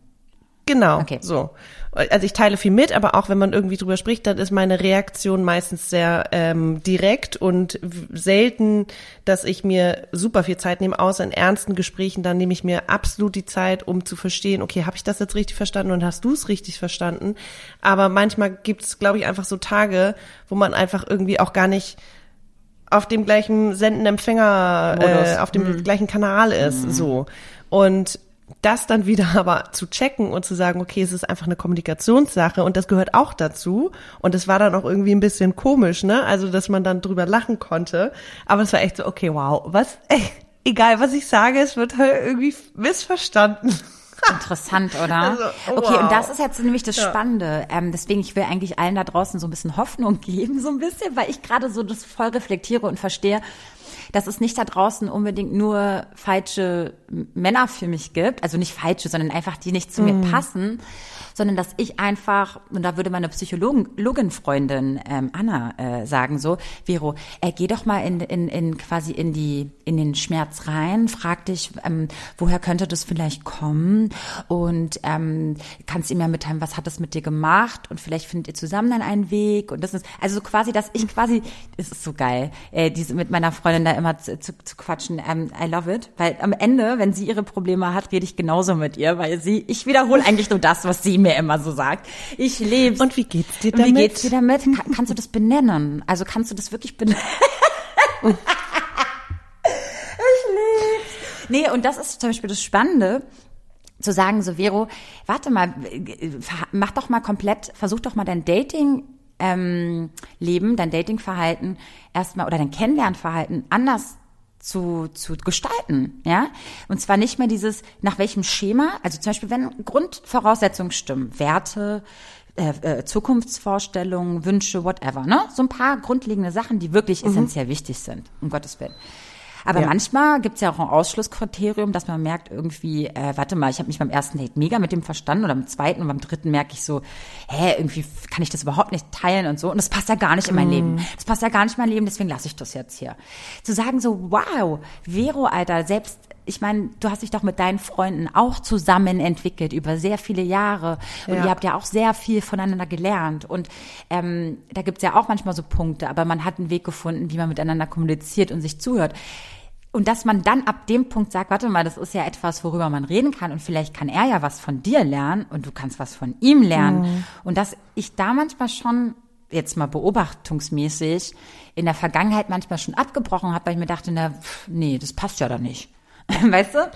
Genau, Okay. so. Also ich teile viel mit, aber auch wenn man irgendwie drüber spricht, dann ist meine Reaktion meistens sehr ähm, direkt und selten, dass ich mir super viel Zeit nehme, außer in ernsten Gesprächen, dann nehme ich mir absolut die Zeit, um zu verstehen, okay, habe ich das jetzt richtig verstanden und hast du es richtig verstanden? Aber manchmal gibt es, glaube ich, einfach so Tage, wo man einfach irgendwie auch gar nicht auf dem gleichen Senden-Empfänger, äh, auf dem gleichen Kanal ist, so. Und das dann wieder aber zu checken und zu sagen, okay, es ist einfach eine Kommunikationssache und das gehört auch dazu. Und es war dann auch irgendwie ein bisschen komisch, ne? Also, dass man dann drüber lachen konnte. Aber es war echt so, okay, wow, was, ey, egal was ich sage, es wird halt irgendwie missverstanden. Interessant, oder? Also, oh, okay, wow. und das ist jetzt nämlich das Spannende. Ähm, deswegen, ich will eigentlich allen da draußen so ein bisschen Hoffnung geben, so ein bisschen, weil ich gerade so das voll reflektiere und verstehe, dass es nicht da draußen unbedingt nur falsche Männer für mich gibt, also nicht falsche, sondern einfach die nicht zu Mhm. mir passen, sondern dass ich einfach, und da würde meine Psychologin-Freundin ähm, Anna äh, sagen so, Vero, äh, geh doch mal in, in, in quasi in die in den Schmerz rein, frag dich, ähm, woher könnte das vielleicht kommen? Und ähm, kannst ihm ja mitteilen, was hat das mit dir gemacht? Und vielleicht findet ihr zusammen dann einen Weg. Und das ist also so quasi, dass ich quasi, es ist so geil, äh, diese mit meiner Freundin da immer zu, zu, zu quatschen, ähm, I love it, weil am Ende, wenn sie ihre Probleme hat, rede ich genauso mit ihr, weil sie, ich wiederhole eigentlich nur das, was sie mir immer so sagt. Ich leb's. Und wie geht's dir Und Wie damit? geht's dir damit? Kann, kannst du das benennen? Also kannst du das wirklich benennen? ich lieb's. Nee, und das ist zum Beispiel das Spannende, zu sagen, so Vero, warte mal, mach doch mal komplett, versuch doch mal dein Dating ähm, Leben, dein Datingverhalten erstmal oder dein Kennenlernverhalten anders zu, zu gestalten, ja. Und zwar nicht mehr dieses, nach welchem Schema, also zum Beispiel, wenn Grundvoraussetzungen stimmen, Werte, äh, äh, Zukunftsvorstellungen, Wünsche, whatever, ne? So ein paar grundlegende Sachen, die wirklich mhm. essentiell wichtig sind, um Gottes Willen. Aber ja. manchmal gibt's ja auch ein Ausschlusskriterium, dass man merkt irgendwie, äh, warte mal, ich habe mich beim ersten Date mega mit dem verstanden oder beim zweiten und beim dritten merke ich so, hä, irgendwie kann ich das überhaupt nicht teilen und so. Und das passt ja gar nicht in mein mm. Leben. Das passt ja gar nicht in mein Leben, deswegen lasse ich das jetzt hier. Zu sagen so, wow, Vero, Alter, selbst ich meine, du hast dich doch mit deinen Freunden auch zusammen entwickelt über sehr viele Jahre und ja. ihr habt ja auch sehr viel voneinander gelernt und ähm, da gibt's ja auch manchmal so Punkte, aber man hat einen Weg gefunden, wie man miteinander kommuniziert und sich zuhört. Und dass man dann ab dem Punkt sagt, warte mal, das ist ja etwas, worüber man reden kann und vielleicht kann er ja was von dir lernen und du kannst was von ihm lernen. Mhm. Und dass ich da manchmal schon jetzt mal beobachtungsmäßig in der Vergangenheit manchmal schon abgebrochen habe, weil ich mir dachte, na, pff, nee, das passt ja da nicht. weißt du?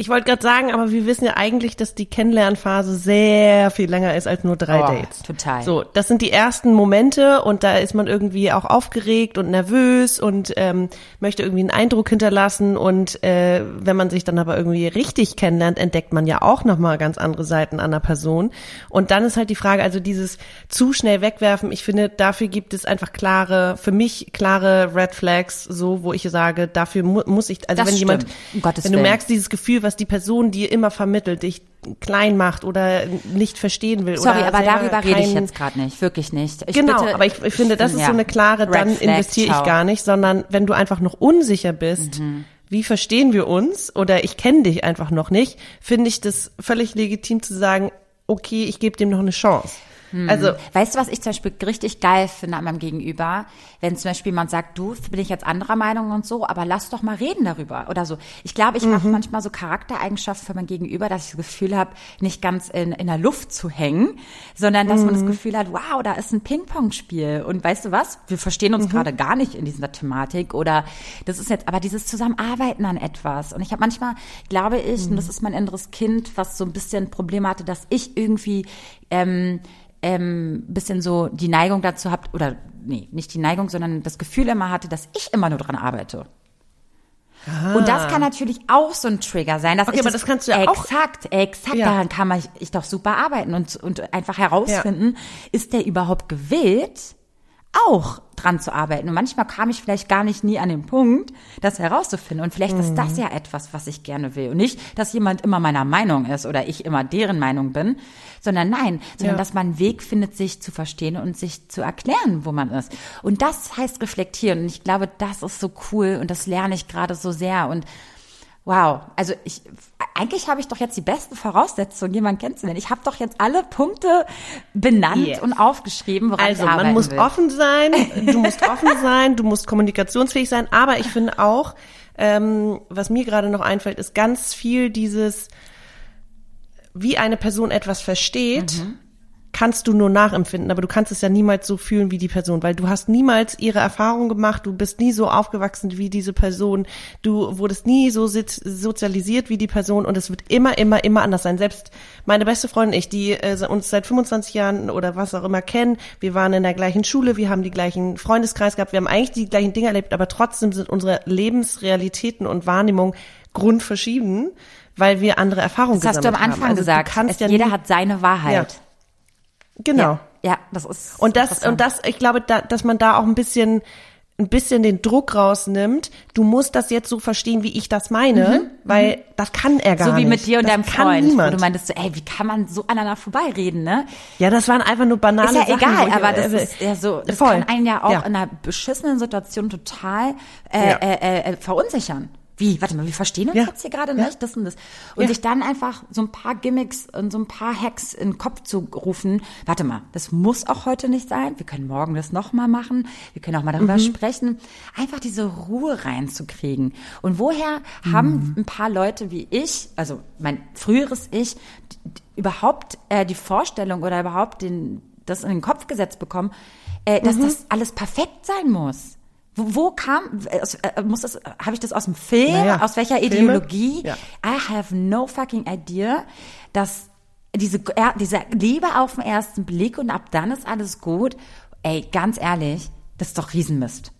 Ich wollte gerade sagen, aber wir wissen ja eigentlich, dass die Kennenlernphase sehr viel länger ist als nur drei oh, Dates. Total. So, das sind die ersten Momente und da ist man irgendwie auch aufgeregt und nervös und ähm, möchte irgendwie einen Eindruck hinterlassen und äh, wenn man sich dann aber irgendwie richtig kennenlernt, entdeckt man ja auch nochmal ganz andere Seiten einer Person. Und dann ist halt die Frage, also dieses zu schnell wegwerfen, ich finde, dafür gibt es einfach klare, für mich klare Red Flags, so, wo ich sage, dafür mu muss ich, also das wenn stimmt. jemand, um wenn du merkst, dieses Gefühl, was die Person dir immer vermittelt, dich klein macht oder nicht verstehen will. Sorry, aber darüber rede ich jetzt gerade nicht, wirklich nicht. Ich genau, bitte, aber ich, ich finde, das ist ja. so eine klare, Red dann investiere ich gar nicht, sondern wenn du einfach noch unsicher bist, Mhm. wie verstehen wir uns oder ich kenne dich einfach noch nicht, finde ich das völlig legitim zu sagen, okay, ich gebe dem noch eine Chance. Hm. Also Weißt du, was ich zum Beispiel richtig geil finde an meinem Gegenüber? Wenn zum Beispiel jemand sagt, du, bin ich jetzt anderer Meinung und so, aber lass doch mal reden darüber oder so. Ich glaube, ich Mhm. habe manchmal so Charaktereigenschaften für mein Gegenüber, dass ich das Gefühl habe, nicht ganz in, in der Luft zu hängen, sondern dass man das Mhm. Gefühl hat, wow, da ist ein Ping-Pong-Spiel. Und weißt du was? Wir verstehen Mhm. uns gerade gar nicht in dieser Thematik oder das ist jetzt, aber dieses Zusammenarbeiten an etwas. Und ich habe manchmal, glaube ich, und das Mhm. ist mein inneres Kind, was so ein bisschen Probleme hatte, dass ich irgendwie ähm, ähm, bisschen so die Neigung dazu habt, oder nee, nicht die Neigung, sondern das Gefühl immer hatte, dass ich immer nur dran arbeite. Und das kann natürlich auch so ein Trigger sein. Dass Okay, ich aber das kannst du ja auch- Exakt, exakt. Ja. Daran kann man ich doch super arbeiten und, und einfach herausfinden, ist der überhaupt gewillt, auch dran zu arbeiten. Und manchmal kam ich vielleicht gar nicht nie an den Punkt, das herauszufinden. Und vielleicht ist Mhm. das ja etwas, was ich gerne will. Und nicht, dass jemand immer meiner Meinung ist oder ich immer deren Meinung bin, sondern nein, sondern Ja. dass man einen Weg findet, sich zu verstehen und sich zu erklären, wo man ist. Und das heißt reflektieren. Und ich glaube, das ist so cool und das lerne ich gerade so sehr. Und Wow, also ich eigentlich habe ich doch jetzt die besten Voraussetzungen, jemanden kennenzulernen. Ich habe doch jetzt alle Punkte benannt Yes. und aufgeschrieben, woran Also ich arbeiten man muss will. offen sein, du musst offen sein, du musst kommunikationsfähig sein, aber ich finde auch, ähm, was mir gerade noch einfällt, ist ganz viel dieses, wie eine Person etwas versteht, Mhm. Kannst du nur nachempfinden, aber du kannst es ja niemals so fühlen wie die Person, weil du hast niemals ihre Erfahrung gemacht, du bist nie so aufgewachsen wie diese Person, du wurdest nie so sozialisiert wie die Person und es wird immer, immer, immer anders sein. Selbst meine beste Freundin und ich, die äh, uns seit 25 Jahren oder was auch immer kennen, wir waren in der gleichen Schule, wir haben die gleichen Freundeskreis gehabt, wir haben eigentlich die gleichen Dinge erlebt, aber trotzdem sind unsere Lebensrealitäten und Wahrnehmung grundverschieden, weil wir andere Erfahrungen das hast du am gesammelt haben. Anfang Also gesagt. ja jeder hat seine Wahrheit. Genau. Ja, ja, das ist Und das, und das, ich glaube, da, dass man da auch ein bisschen, ein bisschen den Druck rausnimmt. Du musst das jetzt so verstehen, wie ich das meine, weil das kann er gar Mhm, so nicht. wie mit dir und das deinem kann Freund, Niemand. wo du meintest, so, ey, wie kann man so aneinander vorbeireden, ne? ja, das waren einfach nur banale Ist ja Sachen. egal, ich- aber das äh, ist ja so, das voll. kann einen ja auch Ja. in einer beschissenen Situation total äh, Ja. äh, äh, verunsichern. Wie, warte mal, wir verstehen uns Ja. jetzt hier gerade Ja. nicht, das und das. Und Ja. sich dann einfach so ein paar Gimmicks und so ein paar Hacks in den Kopf zu rufen, warte mal, das muss auch heute nicht sein, wir können morgen das nochmal machen, wir können auch mal darüber Mhm. sprechen, einfach diese Ruhe reinzukriegen. Und woher haben ein paar Leute wie ich, also mein früheres Ich, überhaupt äh, die Vorstellung oder überhaupt den, das in den Kopf gesetzt bekommen, äh, dass das alles perfekt sein muss. Wo, wo kam, äh, muss das, habe ich das aus dem Film? Naja, aus welcher Filme? Ideologie? Ja. I have no fucking idea, dass diese, diese Liebe auf den ersten Blick und ab dann ist alles gut. Ey, ganz ehrlich, das ist doch Riesenmist.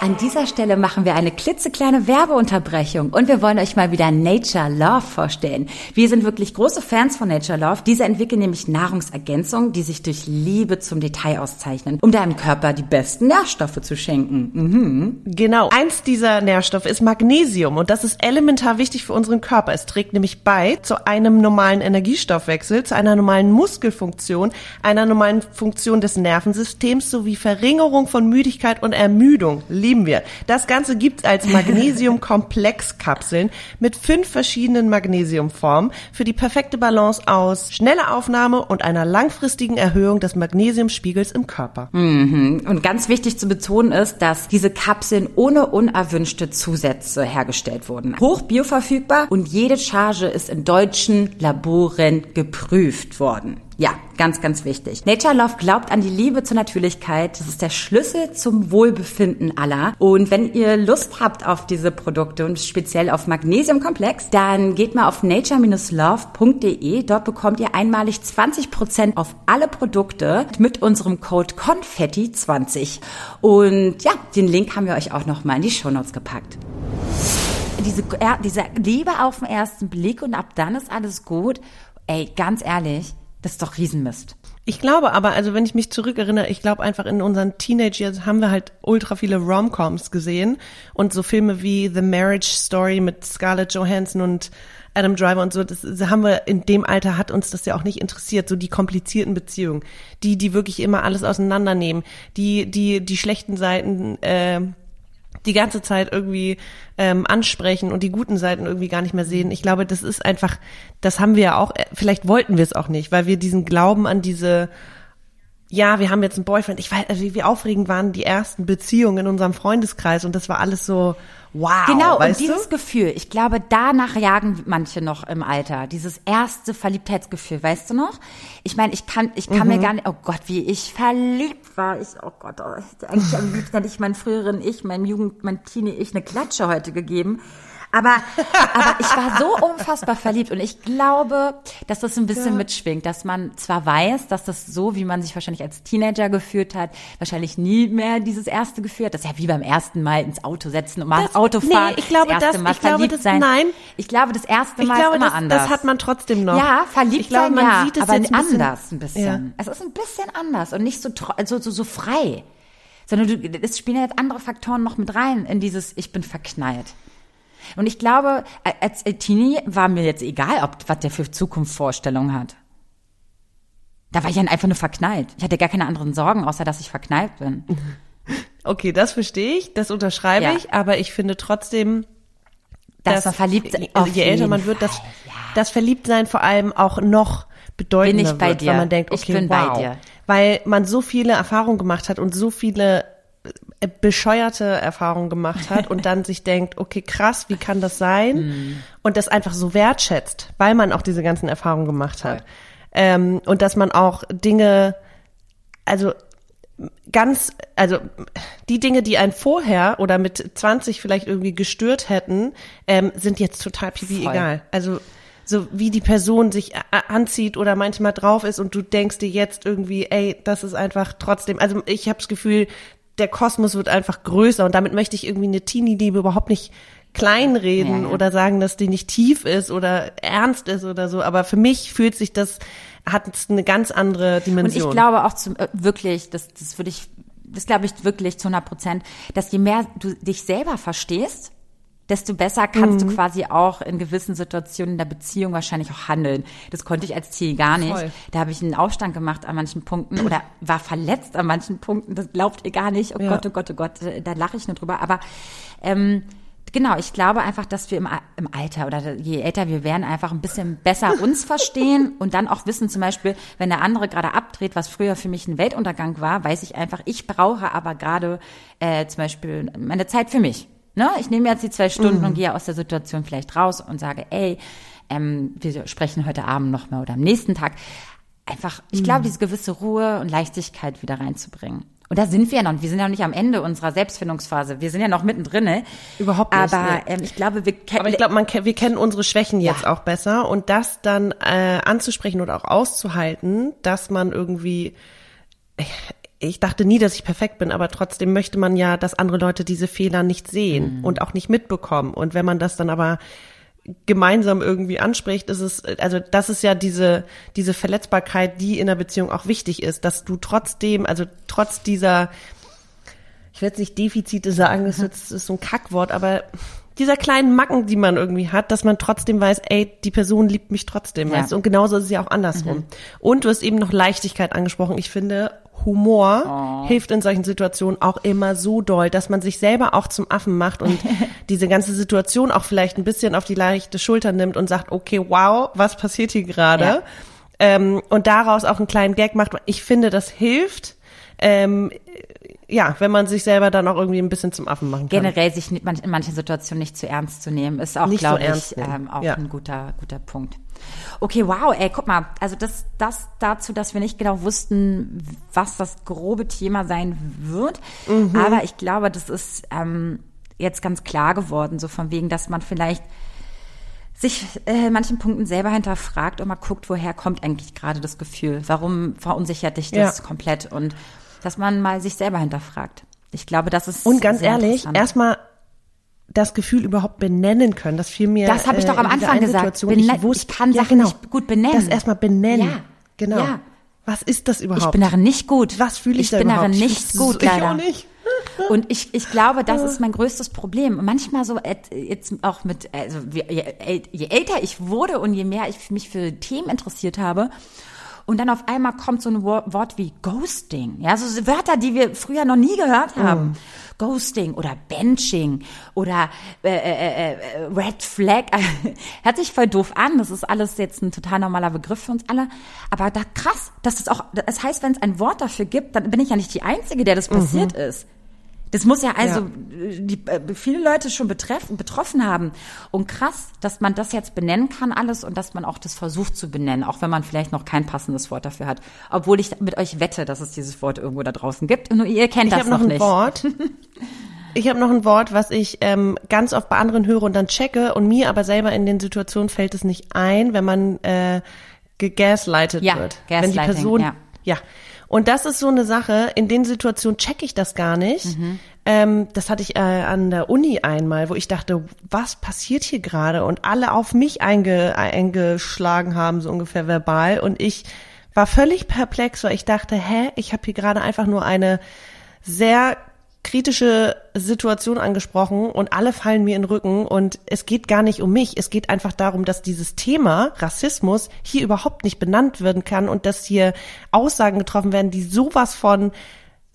An dieser Stelle machen wir eine klitzekleine Werbeunterbrechung und wir wollen euch mal wieder Nature Love vorstellen. Wir sind wirklich große Fans von Nature Love. Diese entwickeln nämlich Nahrungsergänzungen, die sich durch Liebe zum Detail auszeichnen, um deinem Körper die besten Nährstoffe zu schenken. Mhm. Genau. Eins dieser Nährstoffe ist Magnesium und das ist elementar wichtig für unseren Körper. Es trägt nämlich bei zu einem normalen Energiestoffwechsel, zu einer normalen Muskelfunktion, einer normalen Funktion des Nervensystems sowie Verringerung von Müdigkeit und Ermüdung. Lieben wir. Das Ganze gibt's als Magnesium-Komplexkapseln mit fünf verschiedenen Magnesiumformen für die perfekte Balance aus schneller Aufnahme und einer langfristigen Erhöhung des Magnesiumspiegels im Körper. Und ganz wichtig zu betonen ist, dass diese Kapseln ohne unerwünschte Zusätze hergestellt wurden. Hoch bioverfügbar und jede Charge ist in deutschen Laboren geprüft worden. Ja, ganz, ganz wichtig. Nature Love glaubt an die Liebe zur Natürlichkeit. Das ist der Schlüssel zum Wohlbefinden aller. Und wenn ihr Lust habt auf diese Produkte und speziell auf Magnesiumkomplex, dann geht mal auf nature-love.de. Dort bekommt ihr einmalig 20% auf alle Produkte mit unserem Code Konfetti20. Und ja, den Link haben wir euch auch noch mal in die Shownotes gepackt diese, diese Liebe auf den ersten Blick und ab dann ist alles gut. Ey, ganz ehrlich, das ist doch Riesenmist. Ich glaube aber, also wenn ich mich zurückerinnere, ich glaube einfach in unseren Teenage Years haben wir halt ultra viele Romcoms gesehen und so Filme wie The Marriage Story mit Scarlett Johansson und Adam Driver und so, das, das haben wir in dem Alter hat uns das ja auch nicht interessiert, so die komplizierten Beziehungen, die die wirklich immer alles auseinandernehmen, die die die schlechten Seiten äh, die ganze Zeit irgendwie ähm, ansprechen und die guten Seiten irgendwie gar nicht mehr sehen. Ich glaube, das ist einfach, das haben wir ja auch, äh, vielleicht wollten wir es auch nicht, weil wir diesen Glauben an diese, ja, wir haben jetzt einen Boyfriend. Ich weiß, also wie, wie aufregend waren die ersten Beziehungen in unserem Freundeskreis und das war alles so, wow. Genau, und dieses du? Gefühl, ich glaube, danach jagen manche noch im Alter. Dieses erste Verliebtheitsgefühl, weißt du noch? Ich meine, ich kann, ich kann Mhm. mir gar nicht, oh Gott, wie ich verliebt war. Ich, oh Gott, oh, ich- eigentlich am liebsten hätte ich meinen früheren Ich, meinem Jugend, mein Teenie-Ich eine Klatsche heute gegeben. Aber, aber ich war so unfassbar verliebt und ich glaube, dass das ein bisschen mitschwingt, dass man zwar weiß, dass das so, wie man sich wahrscheinlich als Teenager gefühlt hat, wahrscheinlich nie mehr dieses erste Gefühl hat. Das ist ja wie beim ersten Mal ins Auto setzen und mal Das- Auto nee, fahren. ich glaube, das erste das- Mal ich glaube, verliebt das- sein. nein. Ich glaube, das erste Ich Mal glaube, ist immer das, anders. das hat man trotzdem noch. Ja, verliebt ich glaube, sein, man ja, sieht es aber jetzt ein bisschen, anders ein bisschen. Ja. Es ist ein bisschen anders und nicht so, tro- also so, so frei. Sondern du, es spielen jetzt andere Faktoren noch mit rein in dieses Ich bin verknallt. Und ich glaube, als Teenie war mir jetzt egal, ob was der für Zukunftsvorstellungen hat. Da war ich dann einfach nur verknallt. Ich hatte gar keine anderen Sorgen, außer dass ich verknallt bin. Okay, das verstehe ich, das unterschreibe Ja. ich, aber ich finde trotzdem, Dass man verliebt auf je älter man wird, dass das Verliebtsein vor allem auch noch bedeutender Bin ich bei wird, dir. weil man denkt, Ich okay, bin bei wow. dir. Weil man so viele Erfahrungen gemacht hat und so viele bescheuerte Erfahrungen gemacht hat und dann sich denkt, okay, krass, wie kann das sein? Mhm. Und das einfach so wertschätzt, weil man auch diese ganzen Erfahrungen gemacht hat. Ähm, und dass man auch Dinge, also ganz, also die Dinge, die einen vorher oder mit 20 vielleicht irgendwie gestört hätten, ähm, sind jetzt total pipi Voll. egal. Also so wie die Person sich anzieht oder manchmal drauf ist und du denkst dir jetzt irgendwie, ey, das ist einfach trotzdem, also ich habe das Gefühl, der Kosmos wird einfach größer und damit möchte ich irgendwie eine Teenie-Liebe überhaupt nicht kleinreden Ja, ja. oder sagen, dass die nicht tief ist oder ernst ist oder so, aber für mich fühlt sich das, hat es eine ganz andere Und Dimension. ich glaube auch zum, äh, wirklich, das, das würde ich, das glaube ich wirklich zu 100 Prozent, dass je mehr du dich selber verstehst, desto besser kannst Mhm. du quasi auch in gewissen Situationen in der Beziehung wahrscheinlich auch handeln. Das konnte ich als Teenie gar nicht. Voll. Da habe ich einen Aufstand gemacht an manchen Punkten oder war verletzt an manchen Punkten. Das glaubt ihr gar nicht. Oh Ja. Gott, oh Gott, oh Gott, da lache ich nur drüber. Aber ähm, genau, ich glaube einfach, dass wir im, im Alter oder je älter wir werden, einfach ein bisschen besser uns verstehen und dann auch wissen, zum Beispiel, wenn der andere gerade abdreht, was früher für mich ein Weltuntergang war, weiß ich einfach, ich brauche aber gerade äh, zum Beispiel meine Zeit für mich. Ne? Ich nehme jetzt die zwei Stunden und gehe aus der Situation vielleicht raus und sage, ey, ähm, wir sprechen heute Abend nochmal oder am nächsten Tag. Einfach, ich glaube, diese gewisse Ruhe und Leichtigkeit wieder reinzubringen. Und da sind wir ja noch. Wir sind ja noch nicht am Ende unserer Selbstfindungsphase. Wir sind ja noch mittendrin. Ne? Überhaupt nicht, Aber nee. ähm, ich glaube, wir kennen. Aber ich glaube, man, wir kennen unsere Schwächen jetzt Ja. auch besser und das dann äh, anzusprechen oder auch auszuhalten, dass man irgendwie, ich, dachte nie, dass ich perfekt bin, aber trotzdem möchte man ja, dass andere Leute diese Fehler nicht sehen und auch nicht mitbekommen. Und wenn man das dann aber gemeinsam irgendwie anspricht, ist es, also das ist ja diese, diese Verletzbarkeit, die in der Beziehung auch wichtig ist, dass du trotzdem, also trotz dieser, ich will jetzt nicht Defizite sagen, das ist, das ist so ein Kackwort, aber dieser kleinen Macken, die man irgendwie hat, dass man trotzdem weiß, ey, die Person liebt mich trotzdem, Ja. weißt du? Und genauso ist es ja auch andersrum. Und du hast eben noch Leichtigkeit angesprochen. Ich finde, Humor hilft in solchen Situationen auch immer so doll, dass man sich selber auch zum Affen macht und diese ganze Situation auch vielleicht ein bisschen auf die leichte Schulter nimmt und sagt, okay, wow, was passiert hier gerade? Ja. Ähm, und daraus auch einen kleinen Gag macht. Ich finde, das hilft. Ähm, ja, wenn man sich selber dann auch irgendwie ein bisschen zum Affen machen kann. generell sich in manchen Situationen nicht zu ernst zu nehmen, ist auch, so glaube ernst ich, ähm, auch Ja. ein guter, guter Punkt. Okay, wow, ey, guck mal, also das, das dazu, dass wir nicht genau wussten, was das grobe Thema sein wird. Mhm. Aber ich glaube, das ist ähm, jetzt ganz klar geworden, so von wegen, dass man vielleicht sich äh, manchen Punkten selber hinterfragt und mal guckt, woher kommt eigentlich gerade das Gefühl? Warum verunsichert dich das Ja. komplett? Und dass man mal sich selber hinterfragt. Ich glaube, das ist Und ganz ehrlich, erstmal das Gefühl überhaupt benennen können. Das fiel mir. Das habe ich doch am äh, in dieser Anfang gesagt. Bene- ich, wusste, ich kann ja, Sachen genau. nicht gut benennen. Das erstmal benennen. Ja. Genau. Ja. Was ist das überhaupt? Ich bin darin nicht gut. Was fühle ich, Ich da bin darin nicht Ich- gut, ich leider. auch nicht. Und ich, ich glaube, das ist mein größtes Problem. Manchmal so et- jetzt auch mit, also je, je älter ich wurde und je mehr ich mich für Themen interessiert habe, und dann auf einmal kommt so ein Wo- Wort wie Ghosting. Ja, so Wörter, die wir früher noch nie gehört haben. Ghosting oder Benching oder äh, äh, äh, Red Flag. Hört sich voll doof an. Das ist alles jetzt ein total normaler Begriff für uns alle. Aber da krass, dass das auch, das heißt, wenn es ein Wort dafür gibt, dann bin ich ja nicht die Einzige, der das passiert ist. Das muss ja also äh, die, äh, viele Leute schon betreffen, betroffen haben. Und krass, dass man das jetzt benennen kann alles und dass man auch das versucht zu benennen, auch wenn man vielleicht noch kein passendes Wort dafür hat. Obwohl ich mit euch wette, dass es dieses Wort irgendwo da draußen gibt. Nur ihr kennt Ich das habe noch ein nicht. Wort. Ich habe noch ein Wort, was ich ähm, ganz oft bei anderen höre und dann checke und mir aber selber in den Situationen fällt es nicht ein, wenn man äh, gegaslightet Ja, wird. wenn die Gaslighting, Person, ja. ja. Und das ist so eine Sache, in den Situationen checke ich das gar nicht. Ähm, das hatte ich äh, an der Uni einmal, wo ich dachte, was passiert hier gerade? Und alle auf mich einge, eingeschlagen haben, so ungefähr verbal. Und ich war völlig perplex, weil ich dachte, hä, ich habe hier gerade einfach nur eine sehr kritische Situation angesprochen und alle fallen mir in den Rücken und es geht gar nicht um mich. Es geht einfach darum, dass dieses Thema Rassismus hier überhaupt nicht benannt werden kann und dass hier Aussagen getroffen werden, die sowas von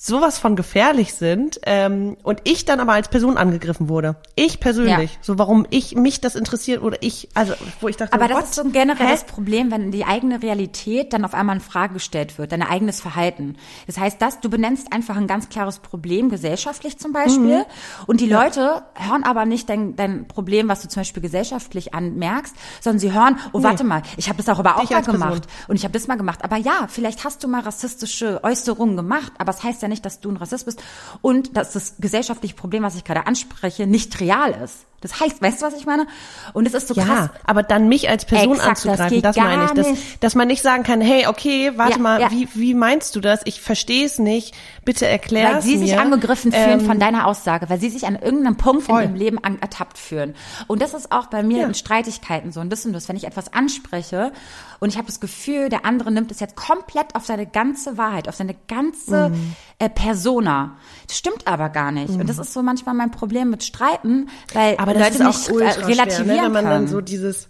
sowas von gefährlich sind ähm, und ich dann aber als Person angegriffen wurde. Ich persönlich. Ja. So warum ich mich das interessiert oder ich, also wo ich dachte, Aber what? das ist so ein generelles Hä? Problem, wenn die eigene Realität dann auf einmal in Frage gestellt wird, dein eigenes Verhalten. Das heißt, dass du benennst einfach ein ganz klares Problem, gesellschaftlich zum Beispiel, Mhm. und die Leute hören aber nicht dein, dein Problem, was du zum Beispiel gesellschaftlich anmerkst, sondern sie hören, oh, warte mal, ich habe das auch aber auch Dich mal als Person. gemacht und ich habe das mal gemacht. Aber ja, vielleicht hast du mal rassistische Äußerungen gemacht, aber es heißt ja nicht, dass du ein Rassist bist und dass das gesellschaftliche Problem, was ich gerade anspreche, nicht real ist. Das heißt, weißt du, was ich meine? Und es ist so Ja, krass. aber dann mich als Person Exakt, das anzugreifen, geht das, meine ich. Dass, dass man nicht sagen kann, hey, okay, warte Ja, mal, ja. Wie, wie meinst du das? Ich verstehe es nicht. Bitte erklär Weil sie mir. sich angegriffen fühlen Ähm, von deiner Aussage, weil sie sich an irgendeinem Punkt Voll. in ihrem Leben an, ertappt fühlen. Und das ist auch bei mir Ja. in Streitigkeiten so ein bisschen das, wenn ich etwas anspreche und ich habe das Gefühl, der andere nimmt es jetzt komplett auf seine ganze Wahrheit, auf seine ganze Mhm. äh, Persona. Das stimmt aber gar nicht. Und das ist so manchmal mein Problem mit Streiten, weil aber das Leute ist auch nicht äh, schwer, relativieren ne? wenn man können. dann so dieses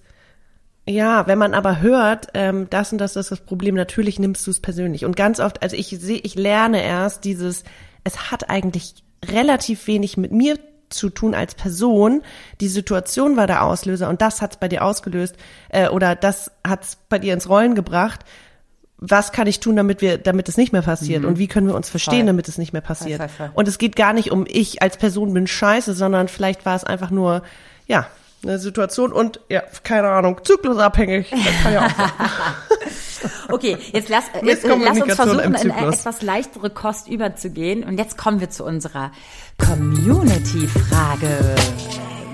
ja, wenn man aber hört, ähm, das und das ist das Problem, natürlich nimmst du es persönlich. Und ganz oft, also ich sehe, ich lerne erst dieses, es hat eigentlich relativ wenig mit mir zu tun als Person. Die Situation war der Auslöser und das hat's bei dir ausgelöst äh, oder das hat's bei dir ins Rollen gebracht. Was kann ich tun, damit wir, damit es nicht mehr passiert? Und wie können wir uns verstehen, Voll. damit es nicht mehr passiert? voll, voll. Und es geht gar nicht um ich als Person bin scheiße, sondern vielleicht war es einfach nur, ja, eine Situation und ja, keine Ahnung, zyklusabhängig. Das kann ja auch sein. Okay, jetzt lass, jetzt, äh, lass uns versuchen, in eine etwas leichtere Kost überzugehen. Und jetzt kommen wir zu unserer Community-Frage.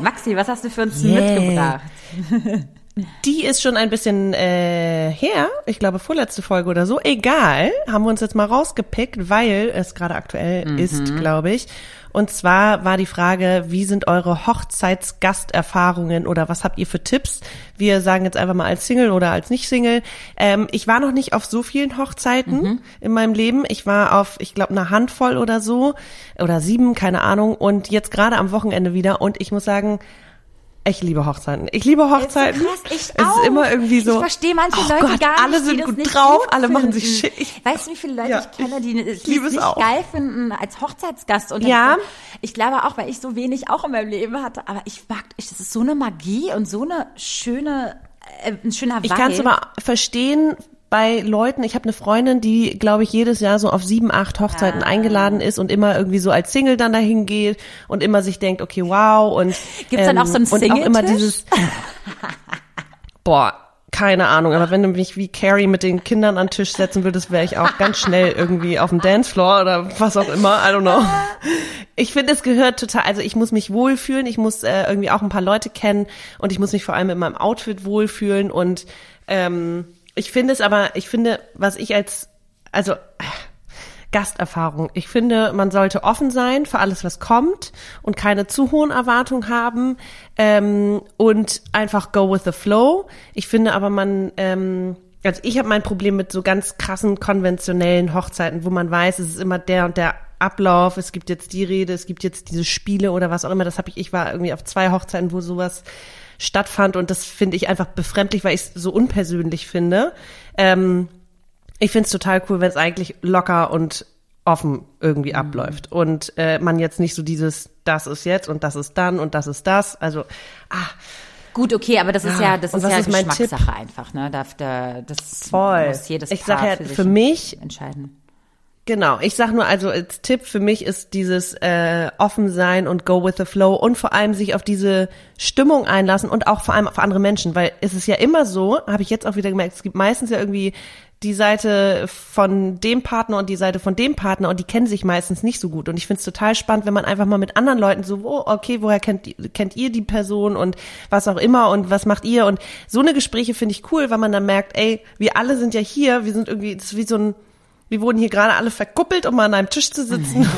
Maxi, was hast du für uns yeah. mitgebracht? Die ist schon ein bisschen äh, her, ich glaube vorletzte Folge oder so. Egal, haben wir uns jetzt mal rausgepickt, weil es gerade aktuell mhm. ist, glaube ich. Und zwar war die Frage, wie sind eure Hochzeitsgasterfahrungen oder was habt ihr für Tipps? Wir sagen jetzt einfach mal als Single oder als Nicht-Single. Ähm, ich war noch nicht auf so vielen Hochzeiten mhm. in meinem Leben. Ich war auf, ich glaube, eine Handvoll oder so oder sieben, keine Ahnung. Und jetzt gerade am Wochenende wieder. Und ich muss sagen, ich liebe Hochzeiten. Ich liebe Hochzeiten. So krass, ich es auch. ist immer irgendwie so. Ich verstehe manche oh Leute Gott, gar nicht. Alle sind gut drauf, alle machen sich schick. weißt du, wie viele Leute ja, ich kenne, die es nicht auch. geil finden als Hochzeitsgast? Und ja. Ich glaube auch, weil ich so wenig auch in meinem Leben hatte. Aber ich mag, ich, das ist so eine Magie und so eine schöne, äh, ein schöner Vibe. Ich kann es aber verstehen, bei Leuten, ich habe eine Freundin, die, glaube ich, jedes Jahr so auf sieben, acht Hochzeiten ah. eingeladen ist und immer irgendwie so als Single dann dahin geht und immer sich denkt, okay, wow. Und gibt's ähm, dann auch so ein Single Und auch immer dieses Boah, keine Ahnung, aber wenn du mich wie Carrie mit den Kindern an den Tisch setzen würdest, wäre ich auch ganz schnell irgendwie auf dem Dancefloor oder was auch immer, I don't know. Ich finde, es gehört total, also ich muss mich wohlfühlen, ich muss äh, irgendwie auch ein paar Leute kennen und ich muss mich vor allem in meinem Outfit wohlfühlen und ähm, ich finde es aber, ich finde, was ich als, also Gasterfahrung. Ich finde, man sollte offen sein für alles, was kommt und keine zu hohen Erwartungen haben ähm, und einfach go with the flow. Ich finde aber, man, ähm, also ich habe mein Problem mit so ganz krassen konventionellen Hochzeiten, wo man weiß, es ist immer der und der Ablauf, es gibt jetzt die Rede, es gibt jetzt diese Spiele oder was auch immer. Das habe ich, ich war irgendwie auf zwei Hochzeiten, wo sowas stattfand und das finde ich einfach befremdlich, weil ich es so unpersönlich finde. Ähm, ich finde es total cool, wenn es eigentlich locker und offen irgendwie mhm. abläuft und äh, man jetzt nicht so dieses, das ist jetzt und das ist dann und das ist das. Also, ah. Gut, okay, aber das ist ja, das ist ja ist Geschmackssache einfach, ne? Da, da, das Voll. muss jedes ich Paar ja, für, für mich entscheiden. Genau, ich sag nur, also als Tipp für mich ist dieses äh, offen sein und go with the flow und vor allem sich auf diese Stimmung einlassen und auch vor allem auf andere Menschen, weil es ist ja immer so, habe ich jetzt auch wieder gemerkt, es gibt meistens ja irgendwie die Seite von dem Partner und die Seite von dem Partner und die kennen sich meistens nicht so gut. Und ich finde es total spannend, wenn man einfach mal mit anderen Leuten so, oh, okay, woher kennt, kennt ihr die Person und was auch immer und was macht ihr? Und so eine Gespräche finde ich cool, weil man dann merkt, ey, wir alle sind ja hier, wir sind irgendwie, das ist wie so ein wir wurden hier gerade alle verkuppelt, um mal an einem Tisch zu sitzen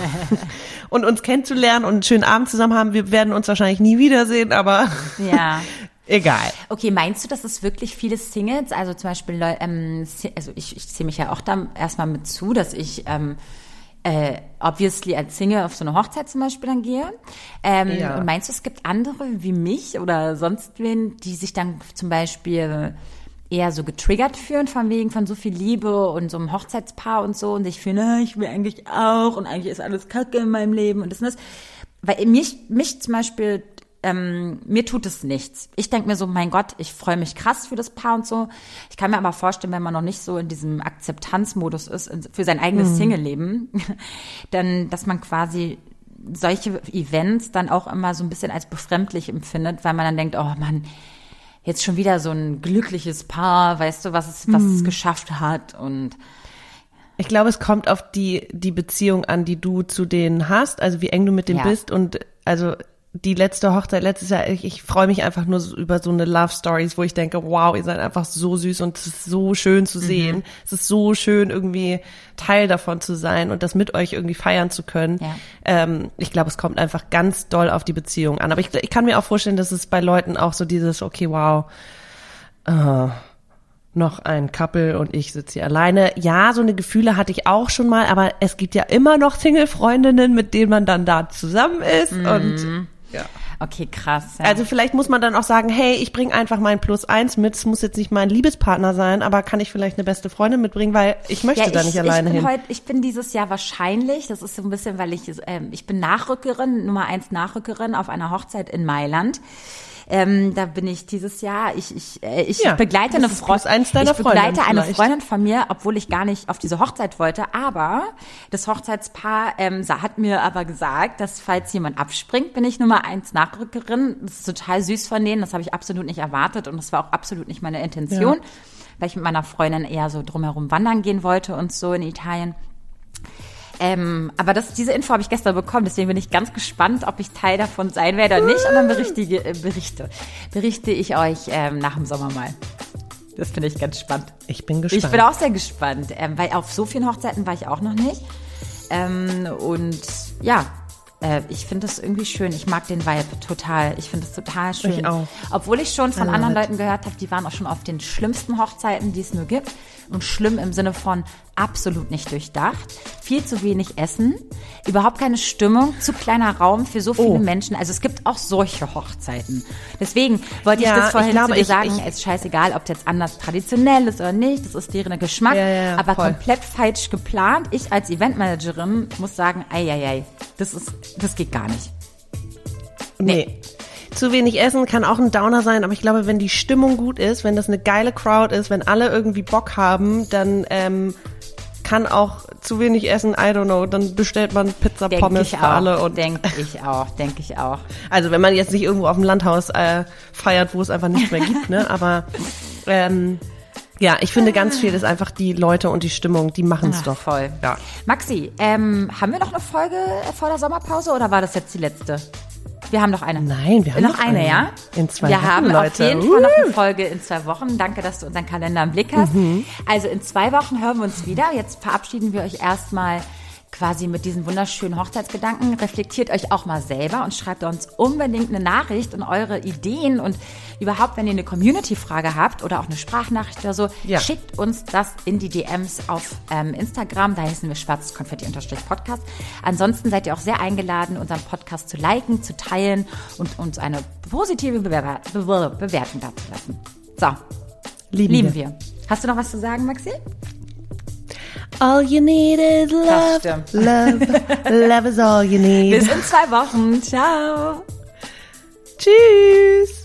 und uns kennenzulernen und einen schönen Abend zusammen haben. Wir werden uns wahrscheinlich nie wiedersehen, aber ja. egal. Okay, meinst du, dass es wirklich viele Singles, also zum Beispiel, ähm, also ich, ich ziehe mich ja auch da erstmal mit zu, dass ich ähm, äh, obviously als Single auf so eine Hochzeit zum Beispiel dann gehe. Ähm, ja. Und meinst du, es gibt andere wie mich oder sonst wen, die sich dann zum Beispiel eher so getriggert fühlen von wegen von so viel Liebe und so einem Hochzeitspaar und so und sich fühlen, na, ich will eigentlich auch und eigentlich ist alles Kacke in meinem Leben und das und das. Weil mich, mich zum Beispiel, ähm, mir tut es nichts. Ich denke mir so, mein Gott, ich freue mich krass für das Paar und so. Ich kann mir aber vorstellen, wenn man noch nicht so in diesem Akzeptanzmodus ist für sein eigenes mhm. Single-Leben, dann, dass man quasi solche Events dann auch immer so ein bisschen als befremdlich empfindet, weil man dann denkt, oh Mann, jetzt schon wieder so ein glückliches Paar, weißt du, was es, was hm. es geschafft hat und ich glaube, es kommt auf die, die Beziehung an, die du zu denen hast, also wie eng du mit dem ja. bist und also die letzte Hochzeit letztes Jahr, ich, ich freue mich einfach nur über so eine Love Stories, wo ich denke, wow, ihr seid einfach so süß und es ist so schön zu sehen. Mhm. Es ist so schön, irgendwie Teil davon zu sein und das mit euch irgendwie feiern zu können. Ja. Ähm, ich glaube, es kommt einfach ganz doll auf die Beziehung an. Aber ich, ich kann mir auch vorstellen, dass es bei Leuten auch so dieses, okay, wow, uh, noch ein Couple und ich sitze hier alleine. Ja, so eine Gefühle hatte ich auch schon mal, aber es gibt ja immer noch Single-Freundinnen, mit denen man dann da zusammen ist mhm. und ja. Okay, krass. Ja. Also vielleicht muss man dann auch sagen, hey, ich bringe einfach mein Plus eins mit. Es muss jetzt nicht mein Liebespartner sein, aber kann ich vielleicht eine beste Freundin mitbringen, weil ich möchte ja, da nicht alleine ich bin hin. Heute, ich bin dieses Jahr wahrscheinlich, das ist so ein bisschen, weil ich, äh, ich bin Nachrückerin, Nummer eins Nachrückerin auf einer Hochzeit in Mailand. Ähm, da bin ich dieses Jahr. Ich, ich, äh, ich ja, begleite eine Freundin. Ich begleite eine Freundin von mir, obwohl ich gar nicht auf diese Hochzeit wollte. Aber das Hochzeitspaar ähm, hat mir aber gesagt, dass falls jemand abspringt, bin ich Nummer eins Nachrückerin. Das ist total süß von denen. Das habe ich absolut nicht erwartet und das war auch absolut nicht meine Intention. Ja weil ich mit meiner Freundin eher so drumherum wandern gehen wollte und so in Italien. Ähm, aber das, diese Info habe ich gestern bekommen, deswegen bin ich ganz gespannt, ob ich Teil davon sein werde oder nicht. Und dann berichte, äh, berichte, berichte ich euch ähm, nach dem Sommer mal. Das finde ich ganz spannend. Ich bin gespannt. Ich bin auch sehr gespannt, ähm, weil auf so vielen Hochzeiten war ich auch noch nicht. Ähm, und ja, äh, ich finde das irgendwie schön. Ich mag den Vibe total. Ich finde es total schön. Ich auch. Obwohl ich schon von anderen. Leuten gehört habe, die waren auch schon auf den schlimmsten Hochzeiten, die es nur gibt. Und schlimm im Sinne von absolut nicht durchdacht, viel zu wenig Essen, überhaupt keine Stimmung, zu kleiner Raum für so viele Oh. Menschen. Also es gibt auch solche Hochzeiten. Deswegen wollte Ja, ich das vorhin ich glaube, zu dir ich- sagen, ich- es ist scheißegal, ob das jetzt anders traditionell ist oder nicht, das ist deren Geschmack, Ja, ja, aber voll. komplett falsch geplant. Ich als Eventmanagerin muss sagen, ei, ei, ei, das ist, das geht gar nicht. Nee. Zu wenig Essen kann auch ein Downer sein, aber ich glaube, wenn die Stimmung gut ist, wenn das eine geile Crowd ist, wenn alle irgendwie Bock haben, dann ähm, kann auch zu wenig Essen, I don't know, dann bestellt man Pizza, Denke Pommes für alle und denke ich auch, denke ich auch. also wenn man jetzt nicht irgendwo auf dem Landhaus äh, feiert, wo es einfach nichts mehr gibt, ne, aber ähm, ja, ich finde ganz viel ist einfach die Leute und die Stimmung, die machen es Ach, doch. voll. Ja. Maxi, ähm, haben wir noch eine Folge vor der Sommerpause oder war das jetzt die letzte? Wir haben noch eine. Nein, wir haben noch noch eine, eine. ja? In zwei wir Wochen, haben auf Leute. jeden Fall noch eine Folge in zwei Wochen. Danke, dass du unseren Kalender im Blick hast. Mhm. Also in zwei Wochen hören wir uns wieder. Jetzt verabschieden wir euch erstmal quasi mit diesen wunderschönen Hochzeitsgedanken. Reflektiert euch auch mal selber und schreibt uns unbedingt eine Nachricht und eure Ideen und überhaupt, wenn ihr eine Community-Frage habt oder auch eine Sprachnachricht oder so, Ja. schickt uns das in die DMs auf ähm, Instagram. Da heißen wir schwarzes Konfetti-Podcast. Ansonsten seid ihr auch sehr eingeladen, unseren Podcast zu liken, zu teilen und uns eine positive Bewer Bewer Bewertung dazulassen. So, Lieben, lieben wir. Hast du noch was zu sagen, Maxi? All you need is love. stimmt. Love. love is all you need. Bis in zwei Wochen. Ciao. Tschüss.